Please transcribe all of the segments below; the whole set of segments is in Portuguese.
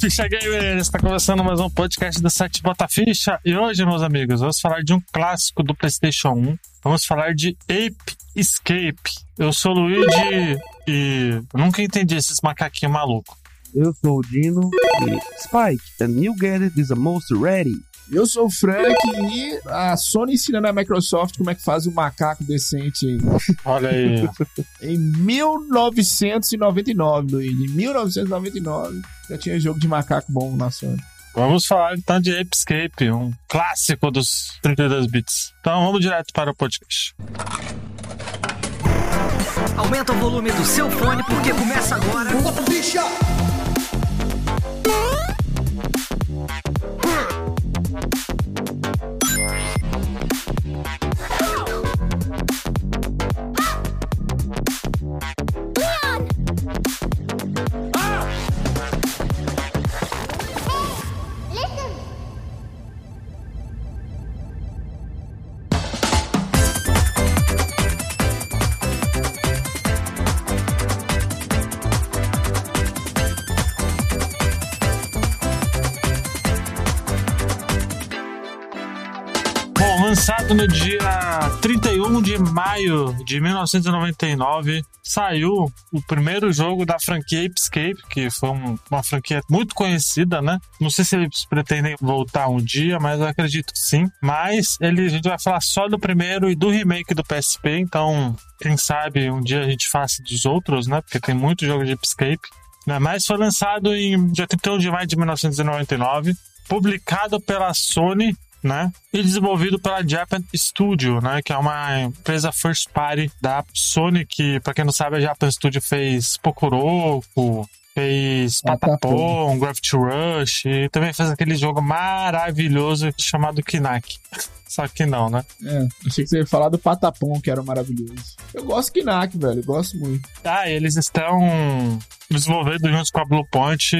Ficha Gamer! Está começando mais um podcast do site Bota Ficha. E hoje, meus amigos, vamos falar de um clássico do PlayStation 1. Vamos falar de Ape Escape. Eu sou o Luigi e nunca entendi esses macaquinhos malucos. Eu sou o Dino e Spike, the new gadget is the most ready. Eu sou o Frank e a Sony ensinando a Microsoft como é que faz um macaco decente aí. Olha aí. Em 1999, Luigi. Em 1999 já tinha jogo de macaco bom na Sony. Vamos falar então de Ape Escape, um clássico dos 32 bits. Então vamos direto para o podcast. Aumenta o volume do seu fone porque começa agora. Bom, lançado no dia 31 de maio de 1999, saiu o primeiro jogo da franquia Ape Escape, que foi um- uma franquia muito conhecida, né? Não sei se eles pretendem voltar um dia, mas eu acredito que sim. Mas ele, a gente vai falar só do primeiro e do remake do PSP, então quem sabe um dia a gente faça dos outros, né? Porque tem muito jogo de Ape Escape. Né? Mas foi lançado em dia 31 de maio de 1999, publicado pela Sony né? E desenvolvido pela Japan Studio, né? Que é uma empresa first party da Sony, que, pra quem não sabe, a Japan Studio fez Pokuroko, fez Patapom. Patapom, Gravity Rush, e também fez aquele jogo maravilhoso chamado Kinak. Só que não, né? É, achei que você ia falar do Patapom, que era maravilhoso. Eu gosto do Knack, velho. Eu gosto muito. Ah, eles estão desenvolvendo junto com a Bluepoint,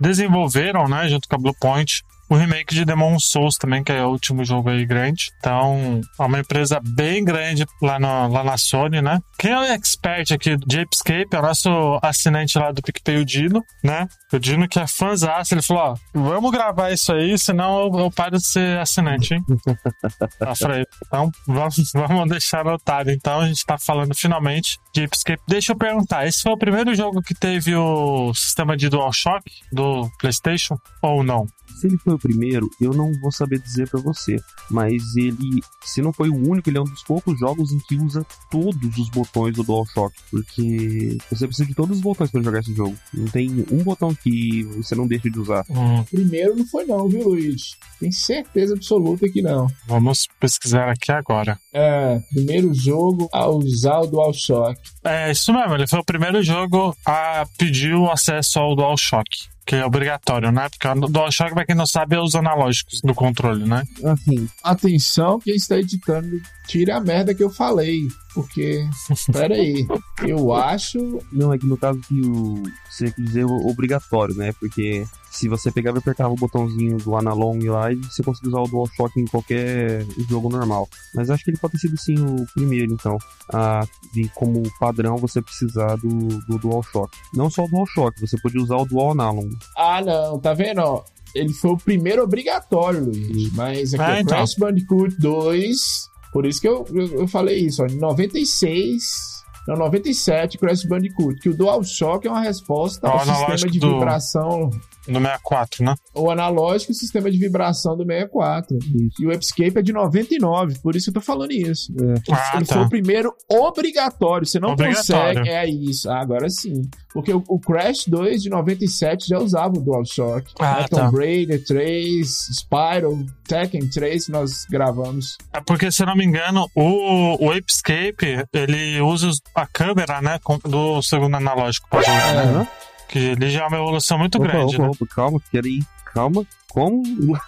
desenvolveram, né, junto com a Bluepoint, o remake de Demon Souls também, que é o último jogo aí grande. Então, é uma empresa bem grande lá, no, lá na Sony, né? Quem é o expert aqui de Apescape é o nosso assinante lá do PicPay, o Dino, né? O Dino que é fãzaço, ele falou, ó, vamos gravar isso aí, senão eu, eu paro de ser assinante, hein? Eu falei, então vamos, vamos deixar anotado. Então a gente tá falando finalmente de Escape. Deixa eu perguntar, esse foi o primeiro jogo que teve o sistema de DualShock do PlayStation ou não? Se ele foi o primeiro, eu não vou saber dizer pra você. Mas ele, se não foi o único, ele é um dos poucos jogos em que usa todos os botões do DualShock. Porque você precisa de todos os botões pra jogar esse jogo. Não tem um botão que você não deixa de usar. Hum, Primeiro não foi não, viu, Luigi? Tem certeza absoluta que não. vamos pesquisar aqui agora. É, primeiro jogo a usar o DualShock. É isso mesmo, ele foi o primeiro jogo a pedir o acesso ao DualShock. Que é obrigatório, né? Porque o DualShock, pra quem não sabe, é os analógicos do controle, né? Assim, Atenção, quem está editando, tire a merda que eu falei. Porque, pera aí, eu acho... não, é que no caso que o. Você quer dizer obrigatório, né? Porque se você pegava e apertava o botãozinho do analog lá, e você conseguia usar o DualShock em qualquer jogo normal. Mas acho que ele pode ter sido sim o primeiro, então. A, de como padrão você precisar do, do DualShock. Não só o DualShock, você podia usar o Dual Analog. Ah, não, tá vendo, ó? Ele foi o primeiro obrigatório, Luiz. Mas aqui Ah, é então. Crash Bandicoot 2. Por isso que eu, eu, eu falei isso, ó. Em 96. Não, 97, Crash Bandicoot. Que o DualShock é uma resposta Ao sistema de do- vibração. No 64, né? O analógico e o sistema de vibração do 64. E o Escape é de 99, por isso que eu tô falando isso. Ele, Ah, ele tá. foi o primeiro obrigatório. Você não Obrigatório. consegue. É isso. Ah, agora sim. Porque o, o Crash 2 de 97 já usava o DualShock. Ah, né? tá. Tomb Raider 3, Spyro, Tekken 3 que nós gravamos. É porque, se eu não me engano, o, o Apescape, ele usa a câmera, né, do segundo analógico pra jogar, né? Que ele já é uma evolução muito Opa, grande, opa, né? opa, calma, peraí. Calma, Como?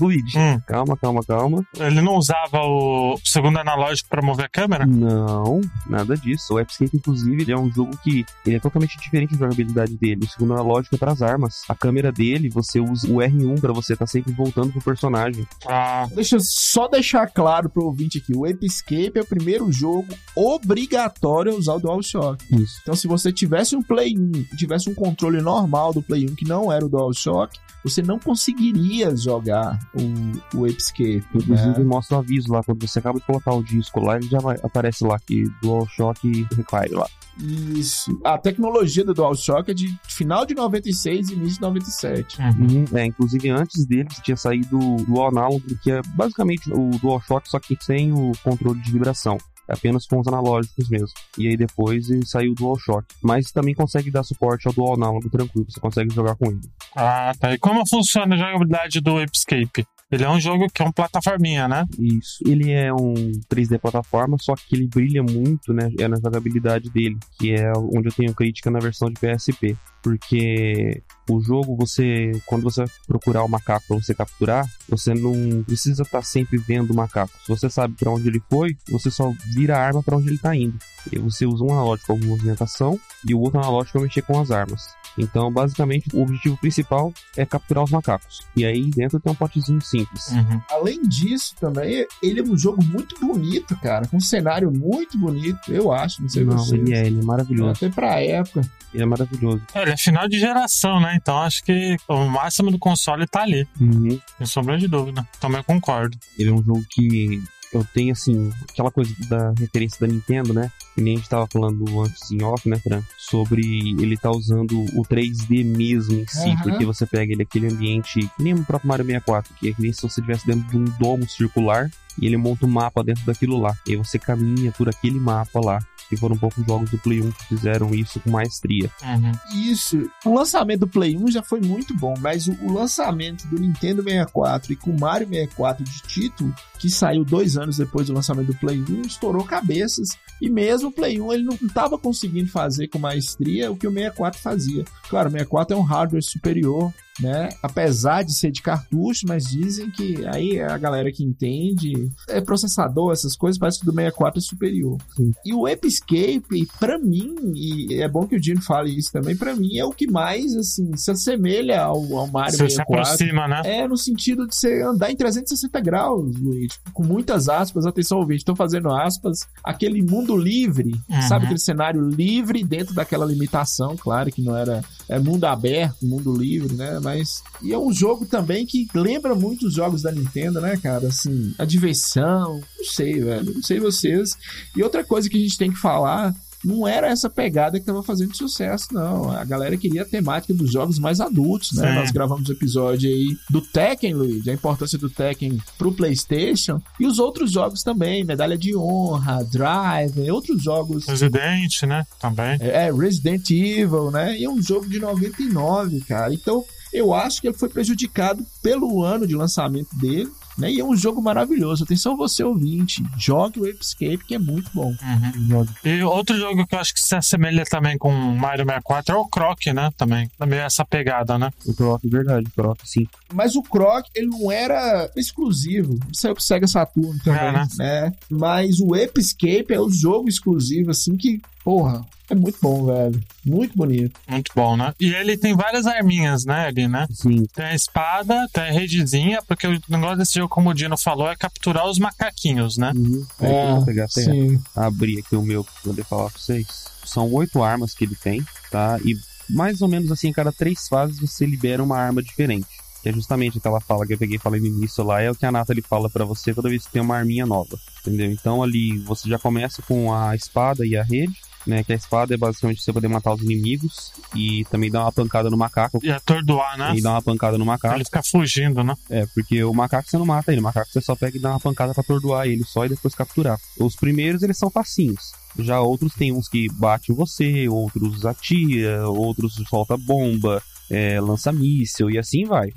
Luigi. Hum. Calma, calma, calma. Ele não usava o segundo analógico pra mover a câmera? Não, nada disso. O Escape, inclusive, ele é um jogo que ele é totalmente diferente da jogabilidade dele. O segundo analógico é pras armas. A câmera dele, você usa o R1 pra você estar sempre voltando pro personagem. Ah, Deixa eu só deixar claro pro ouvinte aqui: o Escape é o primeiro jogo obrigatório a usar o DualShock. Isso. Então, se você tivesse um Play 1 e tivesse um controle normal do Play 1 que não era o DualShock, você não conseguiria jogar o, o Escape. Inclusive né? mostra o aviso lá, quando você acaba de colocar o disco lá, ele já aparece lá que DualShock Require lá. Isso. A tecnologia do DualShock é de final de 96 e início de 97. uhum. É, inclusive antes dele tinha saído o Dual Analog, que é basicamente o DualShock, só que sem o controle de vibração. Apenas com os analógicos mesmo. E aí depois ele saiu o DualShock. Mas também consegue dar suporte ao Dual Analog tranquilo, você consegue jogar com ele. ah, tá. E como funciona a jogabilidade do Escape? Ele é um jogo que é um plataforminha, né? Isso. Ele é um 3D plataforma, só que ele brilha muito, né? É na jogabilidade dele, que é onde eu tenho crítica na versão de PSP. Porque o jogo, você, quando você procurar o macaco para você capturar, você não precisa estar sempre vendo o macaco. Se você sabe para onde ele foi, você só vira a arma para onde ele está indo. E você usa um analógico com movimentação e o outro analógico para mexer com as armas. Então, basicamente, o objetivo principal é capturar os macacos. E aí dentro tem um potezinho simples. Uhum. Além disso, também, ele é um jogo muito bonito, cara. Com um cenário muito bonito, eu acho. Não sei Não, você. ele é, ele é maravilhoso. Até pra época. Ele é maravilhoso. É, Ele é final de geração, né? Então acho que o máximo do console tá ali, Uhum. sem sombra de dúvida. Também concordo. Ele é um jogo que eu tenho, assim, aquela coisa da referência da Nintendo, né? Que nem a gente tava falando antes em off, né, Fran? Sobre ele tá usando o 3D mesmo em si, Aham. porque você pega ele aquele ambiente, que nem o próprio Mario 64, que é que nem se você estivesse dentro de um domo circular e ele monta um mapa dentro daquilo lá. E aí você caminha por aquele mapa lá. Que foram poucos jogos do Play 1 que fizeram isso com maestria. Uhum. Isso. O lançamento do Play 1 já foi muito bom, mas o, o lançamento do Nintendo 64 e com o Mario 64 de título, que saiu dois anos depois do lançamento do Play 1, estourou cabeças. E mesmo o Play 1 ele não estava conseguindo fazer com maestria o que o 64 fazia. Claro, o 64 é um hardware superior, né? Apesar de ser de cartucho, mas dizem que aí a galera que entende é processador, essas coisas, parece que do 64 é superior. Sim. E o Escape, pra mim, e é bom que o Dino fale isso também, pra mim é o que mais assim se assemelha ao, ao Mario Você se 64. aproxima, né? É no sentido de você andar em 360 graus, Luiz. Com muitas aspas, atenção ouvinte, estão fazendo aspas. Aquele mundo livre, Uhum. sabe? Aquele cenário livre dentro daquela limitação, claro que não era é mundo aberto, mundo livre, né? Mas. E é um jogo também que lembra muito os jogos da Nintendo, né, cara? Assim, a diversão. Não sei, velho. Não sei vocês. E outra coisa que a gente tem que falar. Não era essa pegada que tava fazendo sucesso, não. A galera queria a temática dos jogos mais adultos, né? Sim. Nós gravamos um episódio aí do Tekken, Luiz, a importância do Tekken pro PlayStation e os outros jogos também, Medalha de Honra, Drive, outros jogos Resident, né? Também. é, Resident Evil, né? E é um jogo de 99, cara. Então, eu acho que ele foi prejudicado pelo ano de lançamento dele, né? E é um jogo maravilhoso. Atenção você ouvinte, jogue o Escape que é muito bom. Uhum. E outro jogo que eu acho que se assemelha também com Mario 64 é o Croc, né? Também. Também essa pegada, né? O Croc, verdade, o Croc, sim. Mas o Croc, ele não era exclusivo. Saiu pro Sega Saturn também, É, né? né? Mas o Escape é o jogo exclusivo, assim, que, porra, é muito bom, velho. Muito bonito. Muito bom, né? E ele tem várias arminhas, né? Ali, né? Sim, Tem a espada, tem a redezinha, porque o negócio desse jogo, como o Dino falou, é capturar os macaquinhos, né? Uhum. Aí eu vou pegar até sim. abrir aqui o meu pra poder falar pra vocês. São oito armas que ele tem, tá? E mais ou menos assim, a cada três fases você libera uma arma diferente. Que é justamente aquela fala que eu peguei e falei no início lá, é o que a Nathalie fala pra você toda vez que tem uma arminha nova. Entendeu? Então ali você já começa com a espada e a rede. Né, que a espada é basicamente você poder matar os inimigos e também dar uma pancada no macaco. E atordoar, né? E dar uma pancada no macaco. Ele fica fugindo, né? É, porque o macaco você não mata ele, o macaco você só pega e dá uma pancada pra atordoar ele só e depois capturar. Os primeiros eles são facinhos. Já outros tem uns que bate você, outros atira, outros solta bomba, é, lança míssil e assim vai.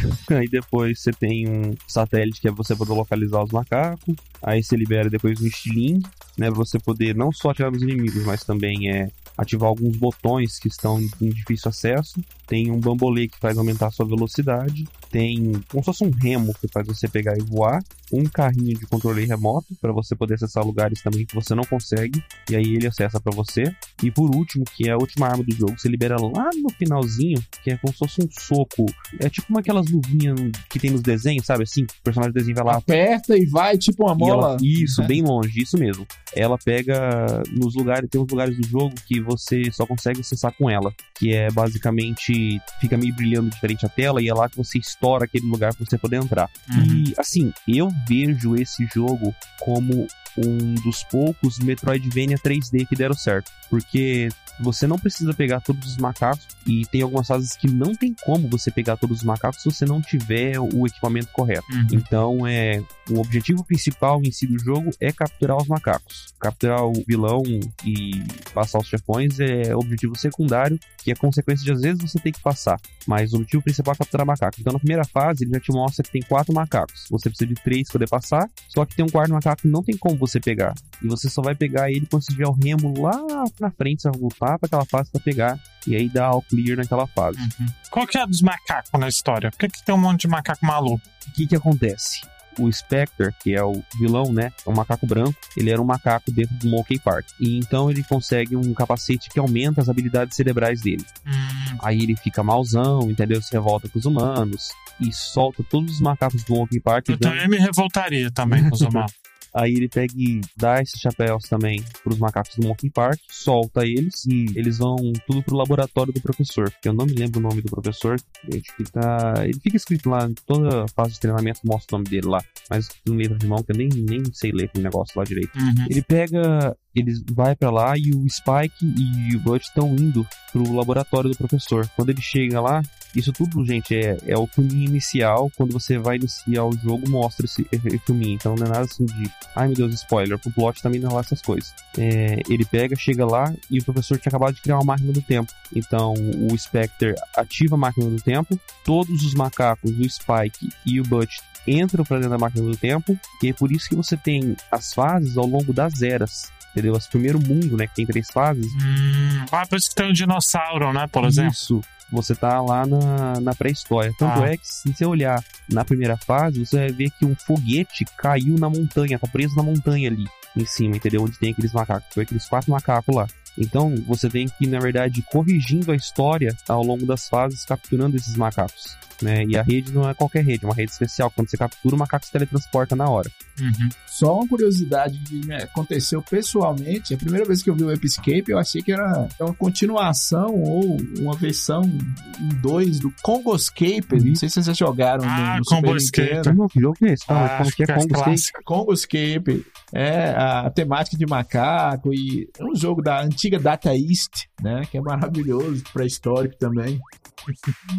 Aí depois você tem um satélite que é você poder localizar os macacos. Aí você libera depois um estilingue, né? Pra você poder não só atirar nos inimigos, mas também é ativar alguns botões que estão em difícil acesso. Tem um bambolê que faz aumentar a sua velocidade. Tem como se fosse um remo que faz você pegar e voar. Um carrinho de controle remoto para você poder acessar lugares também que você não consegue. E aí ele acessa para você. E por último, que é a última arma do jogo, você libera lá no finalzinho, que é como se fosse um soco. É tipo uma aquelas luvinhas que tem nos desenhos, sabe? Assim, o personagem do desenho vai lá. Aperta e vai tipo uma e ela- mola. isso, né? bem longe, isso mesmo. Ela pega nos lugares, tem uns lugares do jogo que você só consegue acessar com ela, que é basicamente fica meio brilhando diferente a tela e é lá que você estoura aquele lugar pra você poder entrar. Uhum. E assim, eu vejo esse jogo como um dos poucos Metroidvania 3D que deram certo, porque você não precisa pegar todos os macacos e tem algumas fases que não tem como você pegar todos os macacos se você não tiver o equipamento correto. Uhum. Então, é, o objetivo principal em si do jogo é capturar os macacos. Capturar o vilão e passar os chefões é objetivo secundário, que é consequência de às vezes você ter que passar. Mas o objetivo principal é capturar macaco. Então, na primeira fase, ele já te mostra que tem quatro macacos. Você precisa de três para poder passar, só que tem um quarto macaco que não tem como você pegar. E você só vai pegar ele quando você tiver o remo lá na frente, você vai voltar para aquela fase para pegar. E aí dá all clear naquela fase. Uhum. Qual que é a dos macacos na história? Por que, que tem um monte de macaco maluco? o que que acontece? O Spectre, que é o vilão, né? É um macaco branco. Ele era um macaco dentro do Monkey Park. E então ele consegue um capacete que aumenta as habilidades cerebrais dele. Hum, Aí ele fica malzão, entendeu? Se revolta com os humanos. E solta todos os macacos do Monkey Park. eu dando- também me revoltaria também com os humanos. Aí ele pega e dá esses chapéus também pros macacos do Monkey Park, solta eles e eles vão tudo pro laboratório do professor. Que eu não me lembro o nome do professor. Acho que tá. Ele fica escrito lá, em toda fase de treinamento mostra o nome dele lá. Mas em letra de mão que eu nem, nem sei ler aquele negócio lá direito. Uhum. Ele pega. Ele vai pra lá e o Spike e o Butch estão indo pro laboratório do professor. Quando ele chega lá, isso tudo, gente, é, é o filminho inicial. Quando você vai iniciar o jogo, mostra esse, esse filminho. Então não é nada assim de. Ai meu Deus, spoiler. Pro plot também não é lá essas coisas. É, ele pega, chega lá e o professor tinha acabado de criar uma máquina do tempo. Então o Spectre ativa a máquina do tempo. Todos os macacos, o Spike e o Butch entram pra dentro da máquina do tempo. E é por isso que você tem as fases ao longo das eras. Entendeu? Esse primeiro mundo, né? Que tem três fases. Hum, ah, por isso que tem um dinossauro, né? Por exemplo. Isso. Você tá lá na, na pré-história. Tanto Ah. é que, se você olhar na primeira fase, você vai ver que um foguete caiu na montanha, tá preso na montanha ali, em cima, entendeu? Onde tem aqueles macacos. Foi aqueles quatro macacos lá. Então, você tem que, na verdade, corrigindo a história ao longo das fases, capturando esses macacos. Né? E a rede não é qualquer rede, é uma rede especial. Quando você captura, o macaco se teletransporta na hora. Uhum. Só uma curiosidade que me aconteceu pessoalmente. A primeira vez que eu vi o Episcape, eu achei que era uma continuação ou uma versão em dois do Congoscape. Não sei se vocês já jogaram Ah, no, no Super Congoscape. Nintendo. Não, que jogo que é esse? Mas Ah, como que é fica Congo State? clássico. Congoscape é a temática de macaco e é um jogo da antiga Data East, né? Que é maravilhoso, pré-histórico também.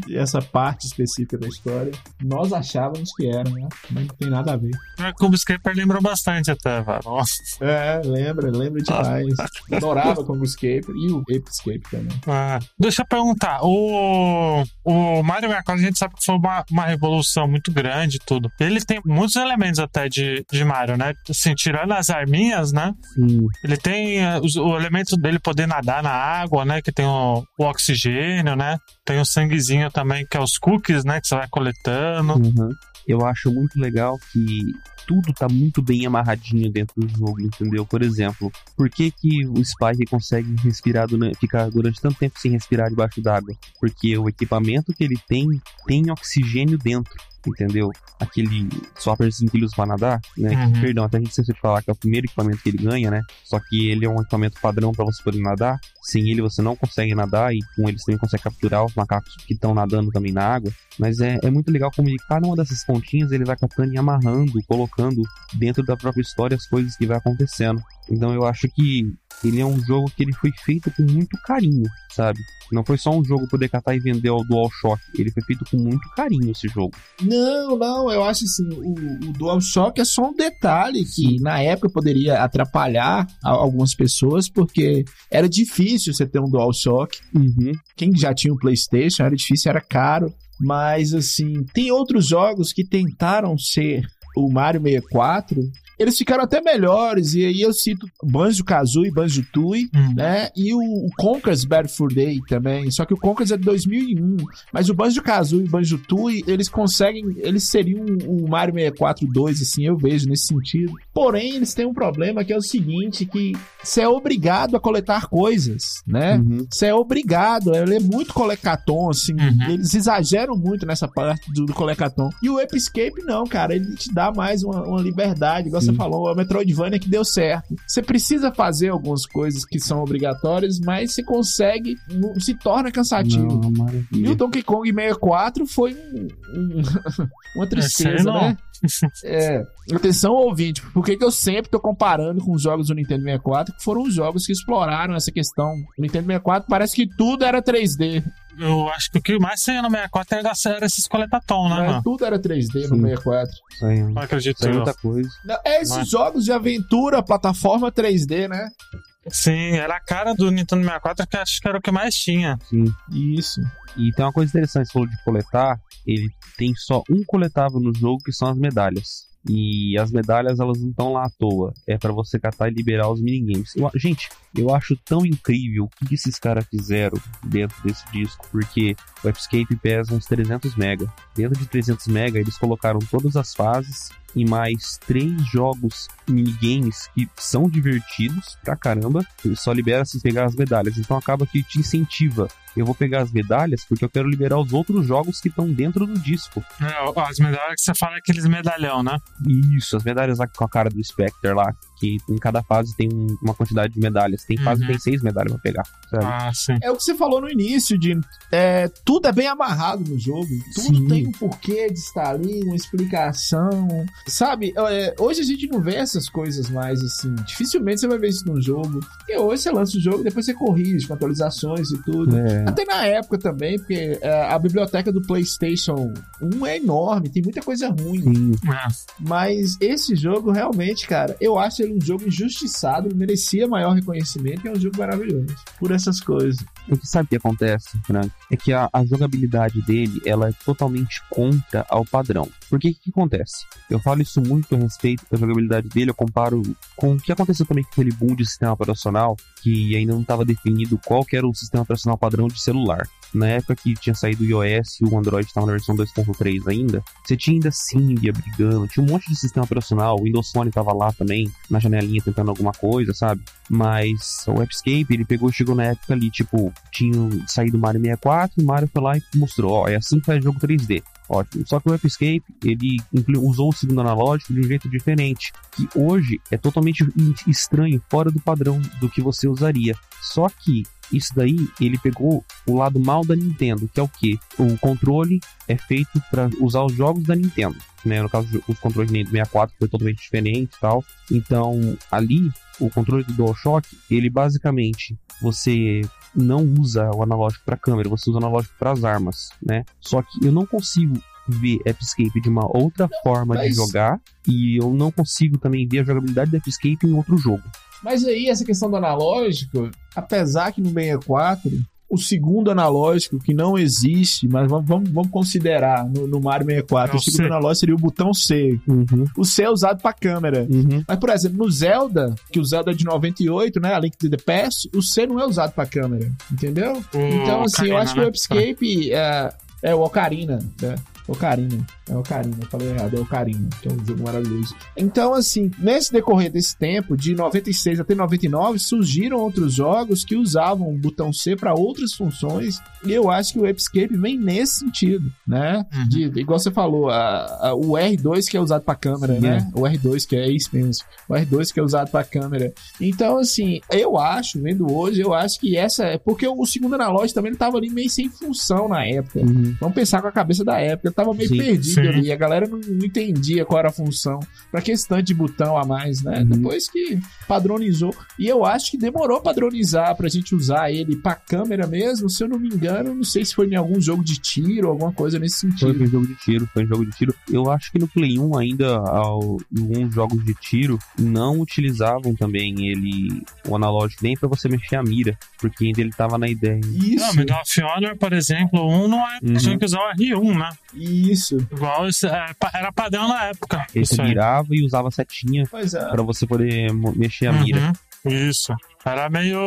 E essa parte específica da história, nós achávamos que era, né? Mas não tem nada a ver. O Cube Scraper lembrou bastante até, velho. Nossa. É, lembra, lembra demais. Adorava Congoscape e o Episcape também. Ah, deixa eu perguntar. O, o Mario 64 a gente sabe que foi uma, uma revolução muito grande e tudo. Ele tem muitos elementos até de, de Mario, né? Assim, tirando as arminhas, né? Sim. Ele tem eh, os- o elemento dele poder nadar na água, né? Que tem o, o oxigênio, né? Tem o sanguezinho também, que é os cookies, né? Que você vai coletando. Uhum. Eu acho muito legal que tudo tá muito bem amarradinho dentro do jogo, entendeu? Por exemplo, por que, que o Spike consegue respirar durante, ficar durante tanto tempo sem respirar debaixo d'água? Porque o equipamento que ele tem tem oxigênio dentro, entendeu? Aquele swapperzinho que ele usa pra nadar, né? Uhum. Perdão, até a gente esqueceu de falar que é o primeiro equipamento que ele ganha, né? Só que ele é um equipamento padrão pra você poder nadar. Sem ele você não consegue nadar e com ele você também consegue capturar os macacos que estão nadando também na água. Mas é, é muito legal como ele, cada uma dessas pontinhas ele vai captando e amarrando, colocando dentro da própria história as coisas que vai acontecendo. Então eu acho que ele é um jogo que ele foi feito com muito carinho, sabe? Não foi só um jogo poder catar e vender o DualShock. Ele foi feito com muito carinho esse jogo. Não, não, eu acho assim, o, o DualShock é só um detalhe que na época poderia atrapalhar algumas pessoas, porque era difícil você ter um DualShock. Uhum. Quem já tinha um PlayStation era difícil, era caro. Mas assim, tem outros jogos que tentaram ser o Mario 64 eles ficaram até melhores, e aí eu cito Banjo-Kazooie e Banjo-Tooie, Hum. né? E o, o Conker's Bad Fur Day também. Só que o Conker's é de 2001. Mas o Banjo-Kazooie e o Banjo-Tooie, eles conseguem... Eles seriam o Mario 64 2, assim, eu vejo nesse sentido. Porém, eles têm um problema que é o seguinte, que você é obrigado a coletar coisas, né? Uhum. Você é obrigado, ele é muito colecaton, assim, Uhum. eles exageram muito nessa parte do, do colecaton. E o Episcape, não, cara, ele te dá mais uma, uma liberdade, igual Sim. você falou, a Metroidvania que deu certo. Você precisa fazer algumas coisas que são obrigatórias, mas você consegue, não se torna cansativo. Não, E o. Donkey Kong 64 foi um- um- uma tristeza, não. né? É, atenção ouvinte, por que, que eu sempre tô comparando com os jogos do Nintendo 64, que foram os jogos que exploraram essa questão. O Nintendo 64 parece que tudo era 3D, Eu acho que o que mais tinha no 64 era, era esses coletatom, né, né? mano? Tudo era 3D no Sim. 64. Isso aí, Não acredito. é eu. muita coisa. Não, é esses Mas- jogos de aventura, plataforma 3D, né? Sim, era a cara do Nintendo 64 que acho que era o que mais tinha. Sim. Isso. E tem uma coisa interessante, você falou de coletar, ele tem só um coletável no jogo que são as medalhas. E as medalhas elas não estão lá à toa, é pra você catar e liberar os minigames. Eu, gente, eu acho tão incrível o que, que esses caras fizeram dentro desse disco, porque o Escape pesa uns 300 mega. Dentro de 300 mega eles colocaram todas as fases e mais três jogos minigames que são divertidos pra caramba. Ele só libera se pegar as medalhas, então acaba que te incentiva eu vou pegar as medalhas porque eu quero liberar os outros jogos que estão dentro do disco. É, as medalhas que você fala é aqueles medalhão, né? Isso, as medalhas lá com a cara do Spectre lá, que em cada fase tem um- uma quantidade de medalhas. Tem fase Uhum. que tem seis medalhas pra pegar, sabe? Ah, sim. É o que você falou no início, de é, tudo é bem amarrado no jogo. Tudo Sim. tem um porquê de estar ali, uma explicação. Sabe, é, hoje a gente não vê essas coisas mais assim. Dificilmente você vai ver isso num jogo. Porque hoje você lança o jogo e depois você corrige com atualizações e tudo. É. Até na época também, porque é, a biblioteca do PlayStation 1 é enorme, tem muita coisa ruim. Sim. É. Mas esse jogo, realmente, cara, eu acho ele um jogo injustiçado, merecia maior reconhecimento e é um jogo maravilhoso. Por essas coisas. O que sabe o que acontece, Frank? É que a, a jogabilidade dele, ela é totalmente contra ao padrão. Por que que acontece? Eu falo isso muito a respeito da jogabilidade dele, eu comparo com o que aconteceu também com aquele boom de sistema operacional, que ainda não estava definido qual era o sistema operacional padrão de celular. Na época que tinha saído o iOS e o Android estava na versão 2.3 ainda, você tinha ainda Symbian brigando, tinha um monte de sistema operacional, o Windows Phone estava lá também, na janelinha tentando alguma coisa, sabe? Mas o Escape, ele pegou e chegou na época ali, tipo, tinha saído Mario 64, o Mario foi lá e mostrou, ó, é assim que faz jogo 3D. Ótimo. Só que o Escape, ele usou o segundo analógico de um jeito diferente, que hoje é totalmente estranho, fora do padrão do que você usaria. Só que isso daí, ele pegou o lado mal da Nintendo, que é o que? O controle é feito para usar os jogos da Nintendo. Né? No caso, os controles do 64 foi totalmente diferente e tal. Então, ali, o controle do DualShock, ele basicamente, você não usa o analógico para câmera, você usa o analógico para as armas, né? Só que eu não consigo ver Escape de uma outra forma de mas- jogar e eu não consigo também ver a jogabilidade do Escape em outro jogo. Mas aí, essa questão do analógico, apesar que no 64, o segundo analógico, que não existe, mas vamos, vamos, vamos considerar no, no Mario 64, É o o segundo C. analógico seria o botão C. Uhum, O C é usado pra câmera. uhum. Mas, por exemplo, no Zelda, que o Zelda é de 98, né? A Link to the Past, o C não é usado pra câmera. Entendeu? O Então, assim, eu acho que o né? Escape é, é o Ocarina, né? Ocarina. É Ocarina, eu falei errado, é Ocarina, que é um jogo maravilhoso. Então, assim, nesse decorrer desse tempo, de 96 até 99, surgiram outros jogos que usavam o botão C para outras funções, e eu acho que o Escape vem nesse sentido, né? Uhum. De, igual você falou, a- a- o R2 que é usado para câmera, Sim, né? O R2 que é isso mesmo. O R2 que é usado para câmera. Então, assim, eu acho, vendo hoje, eu acho que essa é porque o segundo analógico também ele tava ali meio sem função na época. Uhum. Vamos pensar com a cabeça da época, ele tava meio Sim, perdido sim. ali, a galera não, não entendia qual era a função. Pra que esse tanto de botão a mais, né? Uhum. Depois que padronizou. E eu acho que demorou padronizar pra gente usar ele pra câmera mesmo, se eu não me engano, não sei se foi em algum jogo de tiro, alguma coisa nesse Foi sentido. um jogo de tiro, foi um jogo de tiro. Eu acho que no Play 1 ainda, alguns jogos de tiro não utilizavam também ele, o analógico, nem pra você mexer a mira, porque ainda ele tava na ideia. Isso, Não, Medal of Honor, por exemplo, um não é, Uhum. tinha que usar o R1, né? isso. É, era padrão na época. Ele você aí. virava e usava setinha Pois é. pra você poder mexer a mira. Uhum, Isso. Era meio.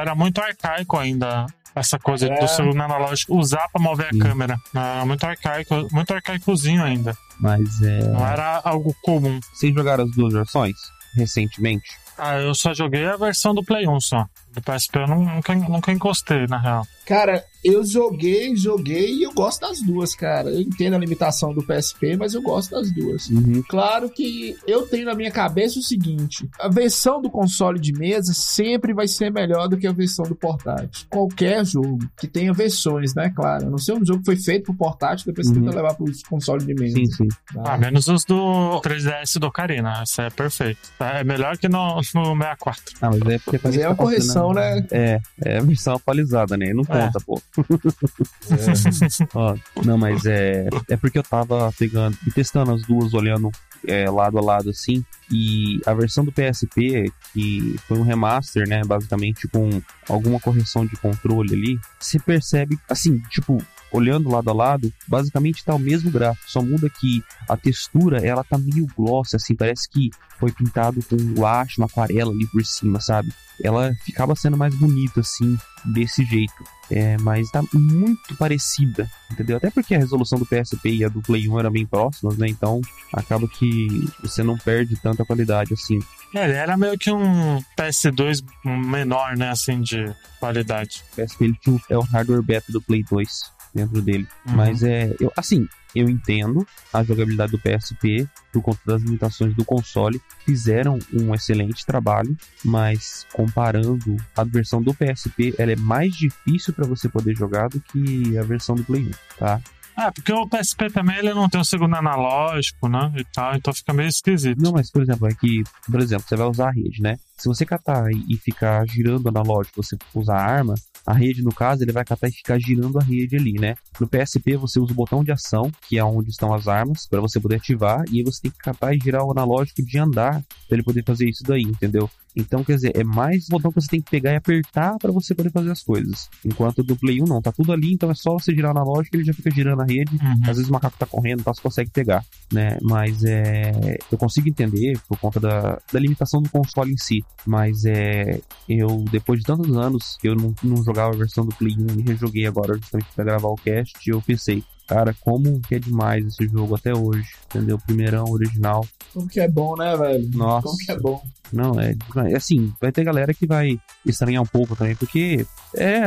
Era muito arcaico ainda. Essa coisa É. do segundo analógico usar pra mover a Sim. câmera. Era muito arcaico, muito arcaicozinho ainda. Mas é. Não era algo comum. Vocês jogaram as duas versões recentemente? Ah, eu só joguei a versão do Play 1 só. Do PSP eu nu- nunca, nunca encostei, na real. Cara, eu joguei, joguei e eu gosto das duas, cara. Eu entendo a limitação do PSP, mas eu gosto das duas. Uhum. Claro que eu tenho na minha cabeça o seguinte: a versão do console de mesa sempre vai ser melhor do que a versão do portátil. Qualquer jogo que tenha versões, né? Claro. A não ser um jogo que foi feito pro portátil, depois você Uhum. tenta levar pro console de mesa. Sim, sim. tá? Ah, menos os do 3DS do Ocarina. Isso é perfeito. É melhor que no, no 64. Ah, mas é porque Mas é uma tá correção, né? É, é a versão atualizada, né? Não conta, pô. Ó, não, mas é. É porque eu tava pegando e testando as duas, olhando é, lado a lado assim. E a versão do PSP, que foi um remaster, né? Basicamente com alguma correção de controle ali, você percebe, assim, tipo. Olhando lado a lado, basicamente tá o mesmo gráfico, só muda que a textura ela tá meio gloss, assim, parece que foi pintado com guache, uma aquarela ali por cima, sabe? Ela ficava sendo mais bonita, assim, desse jeito. É, mas tá muito parecida, entendeu? Até porque a resolução do PSP e a do Play 1 eram bem próximas, né? Então acaba que você não perde tanta qualidade assim. É, ele era meio que um PS2 menor, né? Assim, de qualidade. O PSP ele tinha é o hardware beta do Play 2 dentro dele. Uhum. Mas é. Eu, assim, eu entendo a jogabilidade do PSP por conta das limitações do console. Fizeram um excelente trabalho, mas comparando a versão do PSP, ela é mais difícil para você poder jogar do que a versão do Play 1, tá? Ah, porque o PSP também ele não tem o segundo analógico, né? E tal, então fica meio esquisito. Não, mas por exemplo, é que, por exemplo, você vai usar a rede, né? Se você catar e ficar girando analógico, você usar a arma, a rede, no caso, ele vai catar e ficar girando a rede ali, né? No PSP, você usa o botão de ação, que é onde estão as armas, para você poder ativar, e aí você tem que catar e girar o analógico de andar, pra ele poder fazer isso daí, entendeu? Então, quer dizer, é mais botão que você tem que pegar e apertar para você poder fazer as coisas. Enquanto do Play 1 não, tá tudo ali, então é só você girar o analógico, ele já fica girando a rede, Uhum. às vezes o macaco tá correndo, tá, você consegue pegar, né? Mas é. Eu consigo entender por conta da, da limitação do console em si. Mas é. Eu, depois de tantos anos que eu não, não jogava a versão do Play 1 e rejoguei agora justamente pra gravar o cast, eu pensei, cara, como que é demais esse jogo até hoje, entendeu? Primeirão, original. Como que é bom, né, velho? Nossa. Como que é bom. Não, é, é assim, vai ter galera que vai estranhar um pouco também, porque é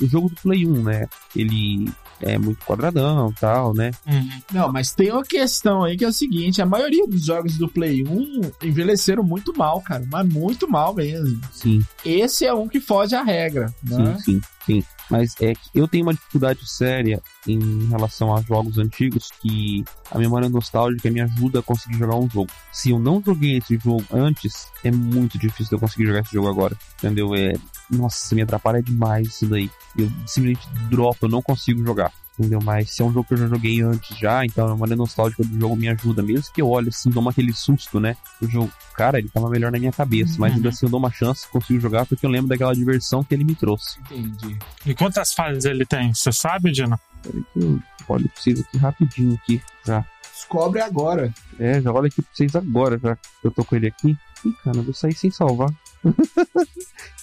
o jogo do Play 1, né? Ele é muito quadradão e tal, né? Uhum. Não, mas tem uma questão aí que é o seguinte: a maioria dos jogos do Play 1 envelheceram muito mal, cara. Mas muito mal mesmo. Sim. Esse é um que foge à regra, né? Sim, sim, sim. Mas é que eu tenho uma dificuldade séria em relação a jogos antigos que a memória nostálgica me ajuda a conseguir jogar um jogo. Se eu não joguei esse jogo antes, é muito difícil eu conseguir jogar esse jogo agora. Entendeu? É. Nossa, me atrapalha demais isso daí. Eu simplesmente dropo, eu não consigo jogar. Entendeu? Mas se é um jogo que eu já joguei antes já, então a memória nostálgica do jogo me ajuda. Mesmo que eu olhe assim, dou aquele susto, né? O jogo, cara, ele tava melhor na minha cabeça. Mas ainda assim eu dou uma chance, consigo jogar, porque eu lembro daquela diversão que ele me trouxe. Entendi. E quantas fases ele tem? Você sabe, Dino? Peraí que eu olho vocês aqui rapidinho aqui, já. Descobre agora. É, já olho aqui pra vocês agora, já. Eu tô com ele aqui. Ih, cara, eu vou sair sem salvar.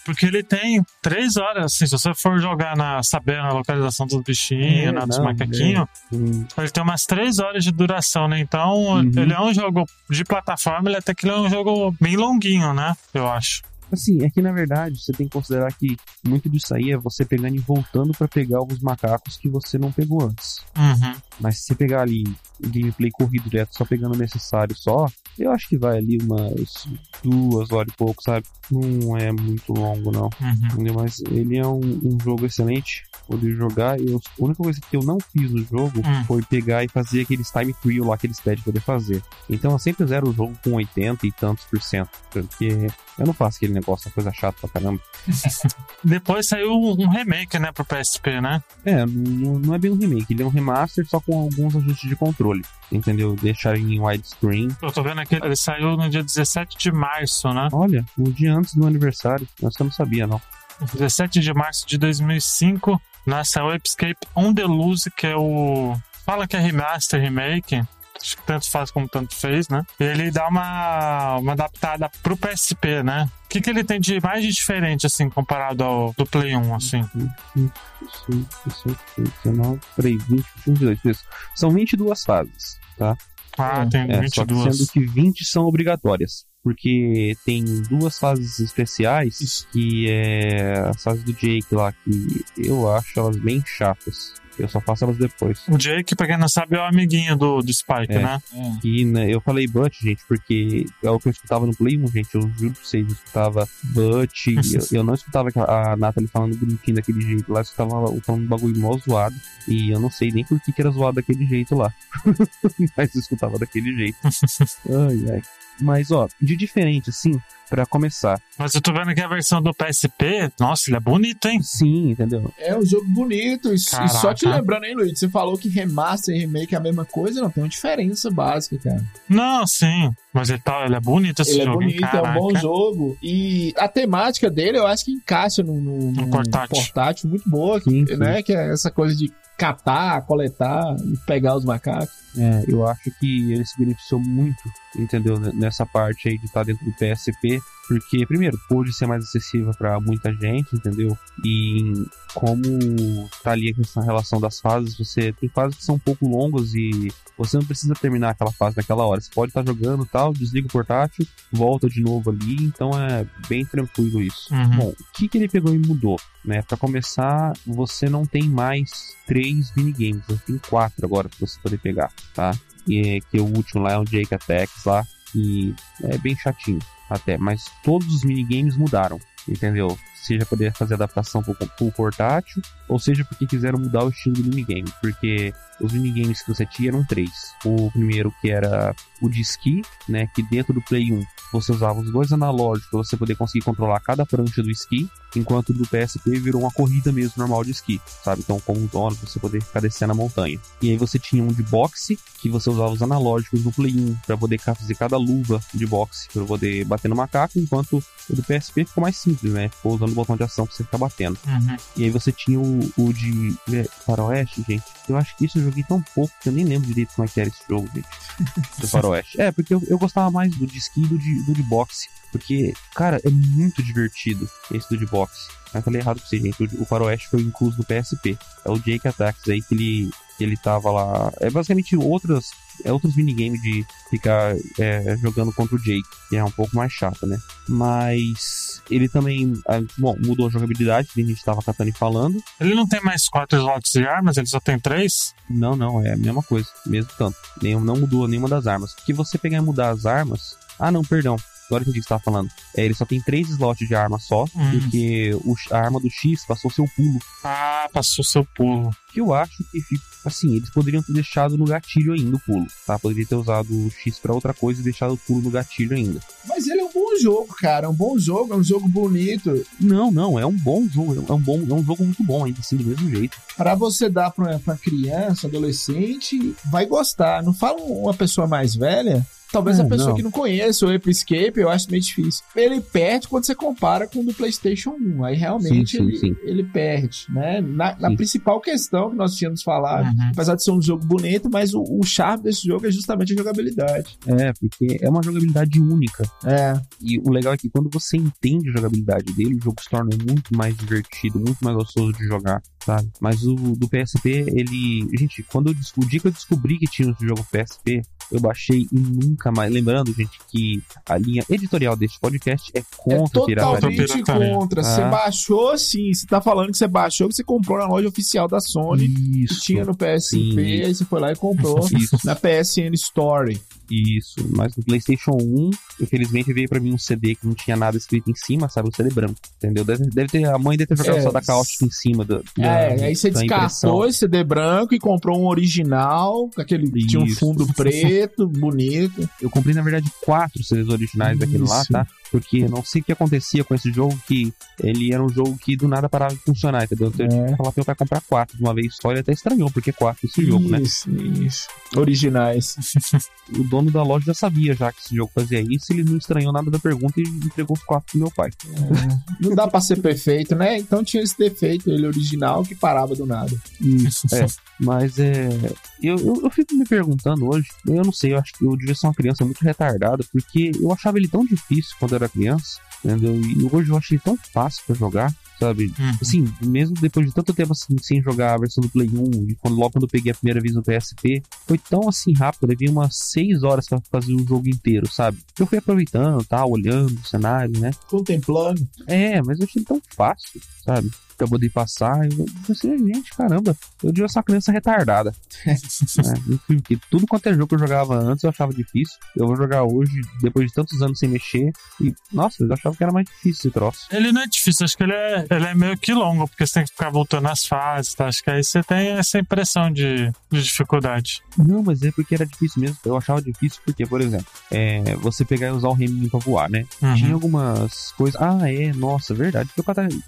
Porque ele tem três horas, assim, se você for jogar na sabendo a localização dos bichinhos, É, né, dos macaquinhos, Hum, ele tem umas três horas de duração, né? Então, Uhum. ele é um jogo de plataforma, ele até que ele é um jogo bem longuinho, né? Eu acho. Assim, é que na verdade você tem que considerar que muito disso aí é você pegando e voltando pra pegar os macacos que você não pegou antes. Uhum. Mas se você pegar ali o gameplay corrido direto, só pegando o necessário só, eu acho que vai ali umas duas horas e pouco, sabe? Não é muito longo, não. Uhum. Mas ele é um, um jogo excelente. Poder jogar. Eu, a única coisa que eu não fiz no jogo Hum. foi pegar e fazer aqueles time trial lá que eles pedem poder fazer. Então eu sempre zero o jogo com 80 e tantos por cento. Porque eu não faço aquele negócio, uma coisa chata pra caramba. Depois saiu um remake, né, pro PSP, né? É, não, não é bem um remake, ele é um remaster só com alguns ajustes de controle. Entendeu? Deixar em widescreen. Eu tô vendo aqui, ele saiu no dia 17 de março, né? Olha, um dia antes do aniversário. Eu não sabia, não. 17 de março de 2005, nasceu Escape on the Loose, que é o fala que é remaster, remake, acho que tanto faz como tanto fez, né? Ele dá uma, uma adaptada pro PSP, né? O que, que ele tem de mais de diferente, assim, comparado ao do Play 1, assim? 19, peraí, 20, 22, isso. São 22 fases, tá? Ah, tem É, que 22. sendo que 20 são obrigatórias. Porque tem duas fases especiais, que é a fase do Jake lá, que eu acho elas bem chatas. Eu só faço elas depois. O Jake, pra quem não sabe, é o amiguinho do, do Spike, É. né? E né, eu falei Butch, gente, porque é o que eu escutava no Play 1, gente. Eu juro pra vocês, eu escutava Butch. eu, eu não escutava a Nathalie falando bonitinho daquele jeito lá, eu escutava falando um bagulho mó zoado. E eu não sei nem por que, que era zoado daquele jeito lá. Mas eu escutava daquele jeito. ai, ai. Mas, ó, de diferente, assim, pra começar. Mas eu tô vendo aqui a versão do PSP. Nossa, ele é bonito, hein? Sim, entendeu? É um jogo bonito. E, e só te lembrando, hein, Luiz? Você falou que remaster e remake é a mesma coisa, não tem uma diferença básica, cara. Não, sim. Mas ele, tá, ele é bonito esse Ele é jogo, hein, bonito, é um bom jogo. E a temática dele eu acho que encaixa no, no, No no portátil. portátil muito boa, Sim, sim. né? Que é essa coisa de catar, coletar e pegar os macacos. É, eu acho que ele se beneficiou muito, entendeu? Nessa parte aí de estar dentro do PSP, porque, primeiro, pôde ser mais acessível pra muita gente, entendeu? E como tá ali a relação das fases, você tem fases que são um pouco longas e você não precisa terminar aquela fase naquela hora. Você pode estar jogando e tal, desliga o portátil, volta de novo ali, então é bem tranquilo isso. Uhum. Bom, o que, que ele pegou e mudou? Né? Para começar, você não tem mais três minigames, você tem quatro agora pra você poder pegar, tá? E, que o último lá é o Jake Attacks lá, que é bem chatinho até, mas todos os minigames mudaram, entendeu? Seja poder fazer adaptação pro, pro portátil, ou seja porque quiseram mudar o estilo do minigame, porque os minigames que você tinha eram três. O primeiro que era o de esqui, né, que dentro do Play 1 você usava os dois analógicos para você poder conseguir controlar cada prancha do esqui, enquanto do PSP virou uma corrida mesmo normal de esqui, sabe? Então, como um dono, você poder ficar descendo a montanha. E aí você tinha um de boxe, que você usava os analógicos do Play 1 para poder fazer cada luva de boxe, para poder bater no macaco, enquanto o do PSP ficou mais simples, né? Ficou usando o botão de ação pra você ficar batendo. Uhum. E aí você tinha o, o de é, Faroeste, gente. Eu acho que isso eu joguei tão pouco que eu nem lembro direito como é que era esse jogo, gente. Do Faroeste. É, porque eu, eu gostava mais do de esqui e do de, do de boxe. Porque, cara, é muito divertido esse do de boxe. Mas falei errado pra você, gente. O, o Faroeste foi incluso no PSP. É o Jake Attacks aí que ele, que ele tava lá. É basicamente outras. É outros minigames de ficar é, jogando contra o Jake, que é um pouco mais chato, né? Mas ele também, ah, bom, mudou a jogabilidade, que a gente tava catando e falando. Ele não tem mais quatro slots de armas, ele só tem três. Não, não, é a mesma coisa, mesmo tanto. Nem, não mudou nenhuma das armas. Porque você pegar e mudar as armas. Ah, não, perdão. Agora entendi o que você tava falando. É, ele só tem três slots de arma só, Hum. porque o, a arma do X passou seu pulo. Ah, passou seu pulo. Que eu acho que fica. Assim, eles poderiam ter deixado no gatilho ainda o pulo, tá? Poderia ter usado o X pra outra coisa e deixado o pulo no gatilho ainda. Mas ele é um bom jogo, cara. É um bom jogo, é um jogo bonito. Não, não, é um bom jogo. É um, bom, é um jogo muito bom ainda, assim, do mesmo jeito. Pra você dar pra, pra criança, adolescente, vai gostar. Não fala uma pessoa mais velha. Talvez a pessoa não. que não conheça o Escape, eu acho meio difícil. Ele perde quando você compara com o do PlayStation 1. Aí realmente Sim, sim, ele, sim. ele perde, né? Na, na principal questão que nós tínhamos falado, Uhum. apesar de ser um jogo bonito, mas o, o charme desse jogo é justamente a jogabilidade. É, porque é uma jogabilidade única. É. E o legal é que quando você entende a jogabilidade dele, o jogo se torna muito mais divertido, muito mais gostoso de jogar, sabe? Mas o do PSP, ele. Gente, quando eu descobri, o dia que eu descobri que tinha esse jogo PSP, eu baixei e nunca mais. Lembrando, gente, que a linha editorial deste podcast é É contra a pirataria. totalmente contra. Você Ah. baixou, sim. Você tá falando que você baixou, que você comprou na loja oficial da Sony. que Isso. tinha no PSP, Sim. aí você foi lá e comprou Isso. na PSN Story. Isso, mas no PlayStation 1, infelizmente veio pra mim um CD que não tinha nada escrito em cima, sabe? Um CD branco, entendeu? Deve, deve ter, a mãe deve ter jogado É, só da cáustica em cima do, da, É, aí você descartou esse CD branco e comprou um original, aquele que tinha um Isso. fundo preto, bonito. Eu comprei, na verdade, quatro CDs originais daquele lá, Isso. tá? Porque não sei o que acontecia com esse jogo, que ele era um jogo que do nada parava de funcionar, entendeu? Então eu tinha que falar pra meu pai comprar quatro de uma vez só, ele até estranhou, porque quatro esse jogo, né? Isso, isso. Originais. O dono da loja já sabia já que esse jogo fazia isso, ele não estranhou nada da pergunta e entregou os quatro pro meu pai. Não dá pra ser perfeito, né? Então tinha esse defeito, ele original, que parava do nada. Isso, é. Mas é. Eu, eu, eu fico me perguntando hoje, eu não sei, eu acho que eu devia ser uma criança muito retardada, porque eu achava ele tão difícil quando eu era criança, entendeu? E hoje eu acho ele tão fácil pra jogar, sabe? Uhum. Assim, mesmo depois de tanto tempo assim, sem jogar a versão do Play 1, e quando, logo quando eu peguei a primeira vez no PSP, foi tão assim rápido, eu levei umas 6 horas pra fazer o jogo inteiro, sabe? Eu fui aproveitando, tá, olhando o cenário, né? Contemplando. É, mas eu achei ele tão fácil, sabe? Pra poder passar. Eu pensei, gente, caramba, eu devia ser uma criança retardada. é, porque tudo quanto é jogo que eu jogava antes eu achava difícil. Eu vou jogar hoje, depois de tantos anos sem mexer. E, nossa, eu achava que era mais difícil esse troço. Ele não é difícil, acho que ele é, ele é meio que longo, porque você tem que ficar voltando as fases, tá? Acho que aí você tem essa impressão de, de dificuldade. Não, mas é porque era difícil mesmo. Eu achava difícil porque, por exemplo, é, você pegar e usar o reminho pra voar, né? Uhum. Tinha algumas coisas. Ah, é, nossa, verdade. Eu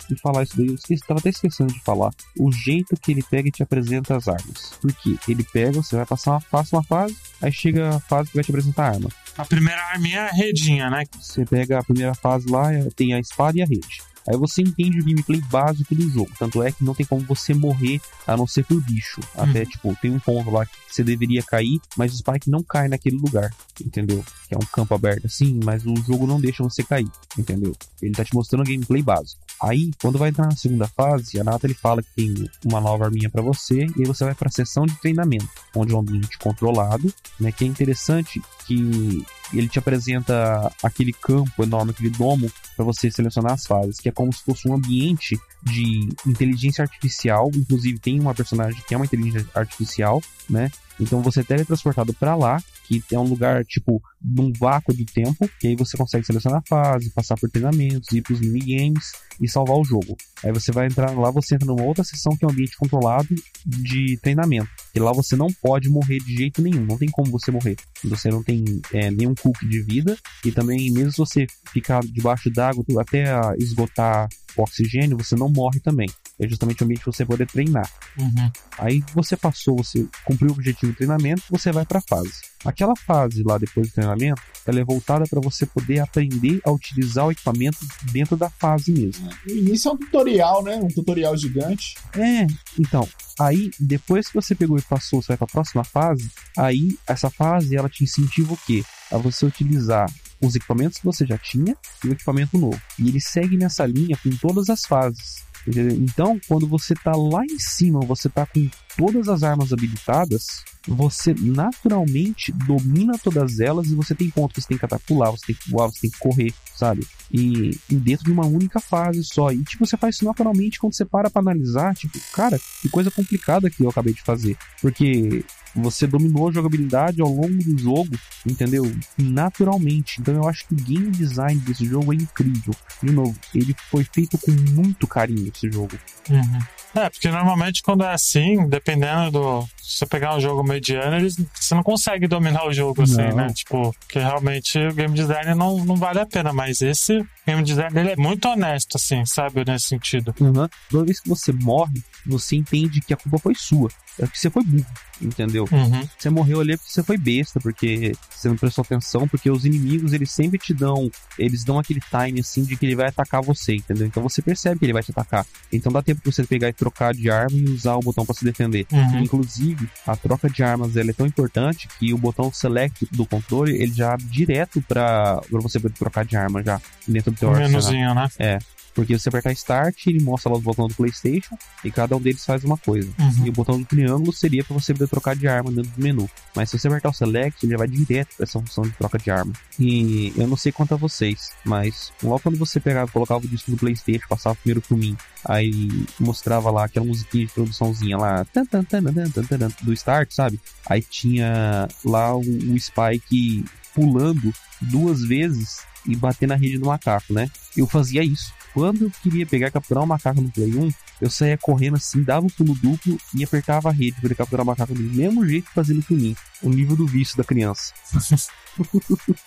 de falar isso daí, eu esqueci, tava até esquecendo de falar. O jeito que ele pega e te apresenta as armas. Por quê? Ele pega, você vai passar uma, passa uma fase, aí chega a fase que vai te apresentar a arma. A primeira arminha é a redinha, né? Você pega a primeira fase lá, é- tem a espada e a rede. Aí você entende o gameplay básico do jogo. Tanto é que não tem como você morrer a não ser por bicho. Até, tipo, tem um ponto lá que você deveria cair, mas o Spike não cai naquele lugar. Entendeu? Que é um campo aberto assim, mas o jogo não deixa você cair. Entendeu? Ele tá te mostrando o gameplay básico. Aí, quando vai entrar na segunda fase, a Natalie fala que tem uma nova arminha pra você, e aí você vai pra sessão de treinamento, onde é um ambiente controlado, né? Que é interessante que ele te apresenta aquele campo enorme, aquele domo, para você selecionar as fases, que é como se fosse um ambiente de inteligência artificial. Inclusive, tem uma personagem que é uma inteligência artificial, né? Então você é teletransportado para lá, que é um lugar tipo num vácuo do tempo, que aí você consegue selecionar a fase, passar por treinamentos, ir pros minigames e salvar o jogo. Aí você vai entrar lá, você entra numa outra sessão que é um ambiente controlado de treinamento. E lá você não pode morrer de jeito nenhum, não tem como você morrer. Você não tem é, nenhum cookie de vida, e também, mesmo se você ficar debaixo d'água até esgotar oxigênio, você não morre também. É justamente o ambiente você poder treinar. Uhum. Aí você passou, você cumpriu o objetivo de treinamento, você vai para a fase. Aquela fase lá depois do treinamento, ela é voltada para você poder aprender a utilizar o equipamento dentro da fase mesmo. No início é um tutorial, né? Um tutorial gigante. É, então, aí depois que você pegou e passou, você vai para a próxima fase, aí essa fase ela te incentiva o quê? A você utilizar os equipamentos que você já tinha e o equipamento novo. E ele segue nessa linha com todas as fases. Então, quando você tá lá em cima, você tá com todas as armas habilitadas, você naturalmente domina todas elas e você tem ponto que você tem que pular, você tem que voar, você tem que correr, sabe? E, e dentro de uma única fase só. E tipo, você faz isso naturalmente quando você para pra analisar, tipo, cara, que coisa complicada que eu acabei de fazer. Porque você dominou a jogabilidade ao longo do jogo, entendeu? Naturalmente. Então eu acho que o game design desse jogo é incrível. De novo, ele foi feito com muito carinho esse jogo. Uhum. É, porque normalmente quando é assim, dependendo do. Se você pegar um jogo mediano, eles, você não consegue dominar o jogo assim, Não. né? Tipo, porque realmente o game design não, não vale a pena, mas esse game design dele é muito honesto, assim, sabe? Nesse sentido. Uhum. Toda vez que você morre, você entende que a culpa foi sua. É que você foi burro, entendeu? Uhum. Você morreu ali porque você foi besta, porque você não prestou atenção, porque os inimigos, eles sempre te dão, eles dão aquele time assim de que ele vai atacar você, entendeu? Então você percebe que ele vai te atacar. Então dá tempo pra você pegar e trocar de arma e usar o botão pra se defender. Uhum. Inclusive, a troca de armas ela é tão importante que o botão select do controle, ele já abre direto pra, pra você poder trocar de arma já dentro do teu Um arsenal. menuzinho, né? Porque você apertar Start, ele mostra lá os botões do PlayStation e cada um deles faz uma coisa. Uhum. E o botão do triângulo seria para você poder trocar de arma dentro do menu. Mas se você apertar o Select, ele vai direto para essa função de troca de arma. E eu não sei quanto a vocês, mas logo quando você pegava, colocava o disco do PlayStation, passava primeiro por mim, aí mostrava lá aquela musiquinha de produçãozinha lá, tan, tan, tan, do Start, sabe? Aí tinha lá o, o Spike pulando duas vezes e bater na rede do macaco, né? Eu fazia isso. Quando eu queria pegar e capturar um macaco no Play 1, eu saía correndo assim, dava um pulo duplo e apertava a rede para capturar o macaco do mesmo jeito que fazia no filminho. O nível do vício da criança.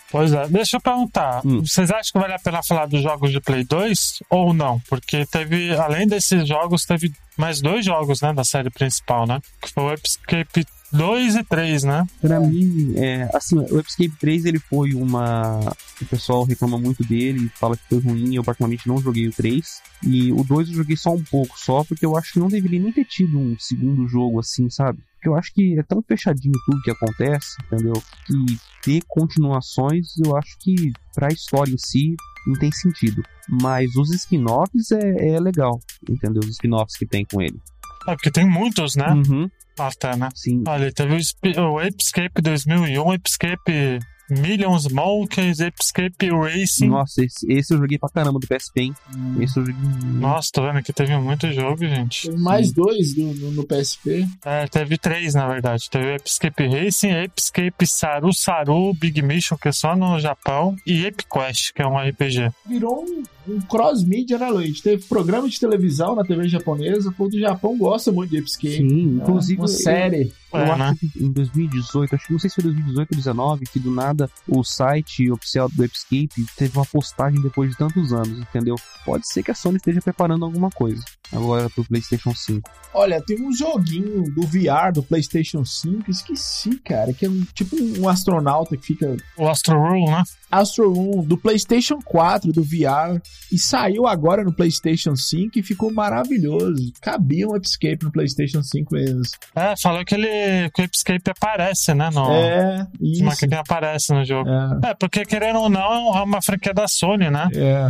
Pois é, deixa eu perguntar. Hum. Vocês acham que vale a pena falar dos jogos de Play 2 ou não? Porque teve, além desses jogos, teve mais dois jogos, né, da série principal, né? Que foi o Escape 2 e 3, né? Pra mim, é, assim, o Escape 3 ele foi uma. O pessoal reclama muito dele, fala que foi ruim. Eu, particularmente, não joguei o 3. E o 2 eu joguei só um pouco, só porque eu acho que não deveria nem ter tido um segundo jogo assim, sabe? Porque eu acho que é tão fechadinho tudo que acontece, entendeu? Que ter continuações, eu acho que pra história em si não tem sentido. Mas os spin-offs é, é legal, entendeu? Os spin-offs que tem com ele. É porque tem muitos, né? Uhum, Até, né? sim. Olha, teve o, Sp- o Escape 2001, Escape Millions Monkeys, Escape Racing. Nossa, esse, esse eu joguei pra caramba do PSP, hein? Esse eu joguei. Nossa, tô vendo que teve muito jogo, gente. Teve mais dois no, no, no PSP. É, teve três, na verdade. Teve o Escape Racing, Escape Saru Saru, Big Mission, que é só no Japão, e EpiQuest, que é um RPG. Virou um, um cross-mídia, né, Luiz? Teve programa de televisão na TV japonesa. O povo do Japão gosta muito de Escape. Sim, inclusive. uma série. Eu É, acho né? que em 2018, acho que não sei se foi 2018 ou 2019, que do nada o site oficial do Escape teve uma postagem depois de tantos anos, entendeu? Pode ser que a Sony esteja preparando alguma coisa agora pro PlayStation 5. Olha, tem um joguinho do VR do PlayStation 5, esqueci, cara, que é um- tipo um astronauta que fica. O Astro Rule, né? Astro Room do PlayStation 4 do VR e saiu agora no PlayStation 5 e ficou maravilhoso. Cabia um Escape no PlayStation 5 mesmo. É, falou que ele que o Escape aparece, né? No, É, isso. macaquinhos aparece no jogo. É, É, porque querendo ou não, é uma franquia da Sony, né? é.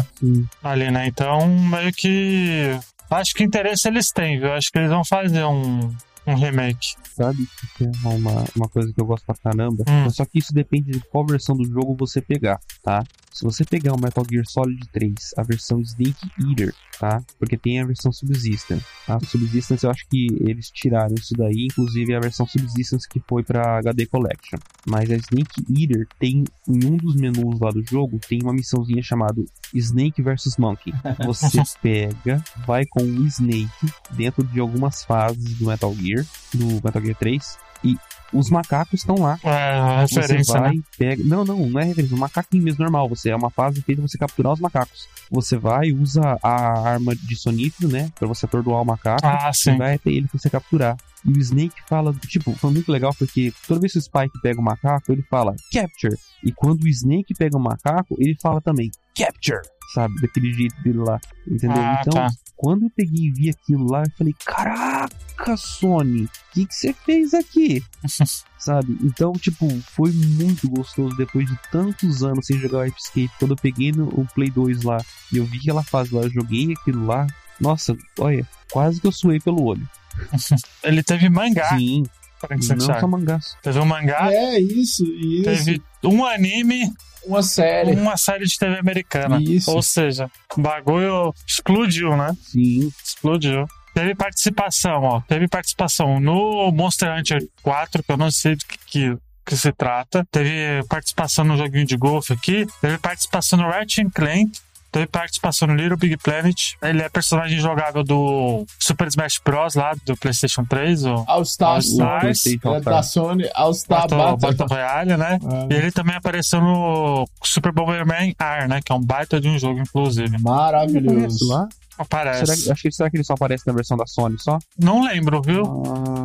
Ali, né? Então, meio que. Acho que interesse eles têm, viu? Acho que eles vão fazer um, um remake. Sabe que é uma, uma coisa que eu gosto pra caramba? Hum. Só que isso depende de qual versão do jogo você pegar, tá? Se você pegar o Metal Gear Solid 3, a versão Snake Eater, tá? Porque tem a versão Subsistence, tá? Subsistence eu acho que eles tiraram isso daí, inclusive a versão Subsistence que foi pra HD Collection. Mas a Snake Eater tem, em um dos menus lá do jogo, tem uma missãozinha chamada Snake vs Monkey. Você pega, vai com o Snake dentro de algumas fases do Metal Gear, do Metal Gear 3, e os macacos estão lá. É, referência, você vai, né? pega. Não, não, não é referência. Um macaquinho mesmo normal. Você é uma fase feita você capturar os macacos. Você vai, usa a arma de sonífero, né? Pra você atordoar o macaco. Ah, E sim. vai até ele pra você capturar. E o Snake fala, tipo, foi muito legal porque toda vez que o Spike pega o macaco, ele fala Capture. E quando o Snake pega o macaco, ele fala também Capture. Sabe? Daquele jeito dele lá. Entendeu? Ah, então, tá. Quando eu peguei e vi aquilo lá, eu falei, caraca, Sony, o que você fez aqui? Sabe? Então, tipo, foi muito gostoso depois de tantos anos sem jogar o Escape. Quando eu peguei no o Play 2 lá e eu vi aquela fase lá, eu joguei aquilo lá. Nossa, olha, quase que eu suei pelo olho. Ele teve mangá. Sim, Frank não só mangaço. Teve um mangá, É isso, isso. teve um anime, Uma série. uma série de TV americana. Isso. Ou seja, o bagulho explodiu, né? Sim, Explodiu. Teve participação, ó. Teve participação no Monster Hunter 4, que eu não sei do que, que, que se trata. Teve participação no joguinho de golfe aqui. Teve participação no Ratchet Clank. Teve participação no Little Big Planet. Ele é personagem jogável do Super Smash Bros. lá do PlayStation 3. O All Star All Stars. É da Sony, All Star Battle, Battle. Battle Royale, né? E É, ele também apareceu no Super Bomberman R, né? Que é um baita de um jogo, inclusive. Maravilhoso. lá. Aparece. Será, que- acho que, será que ele só aparece na versão da Sony só? Não lembro, viu?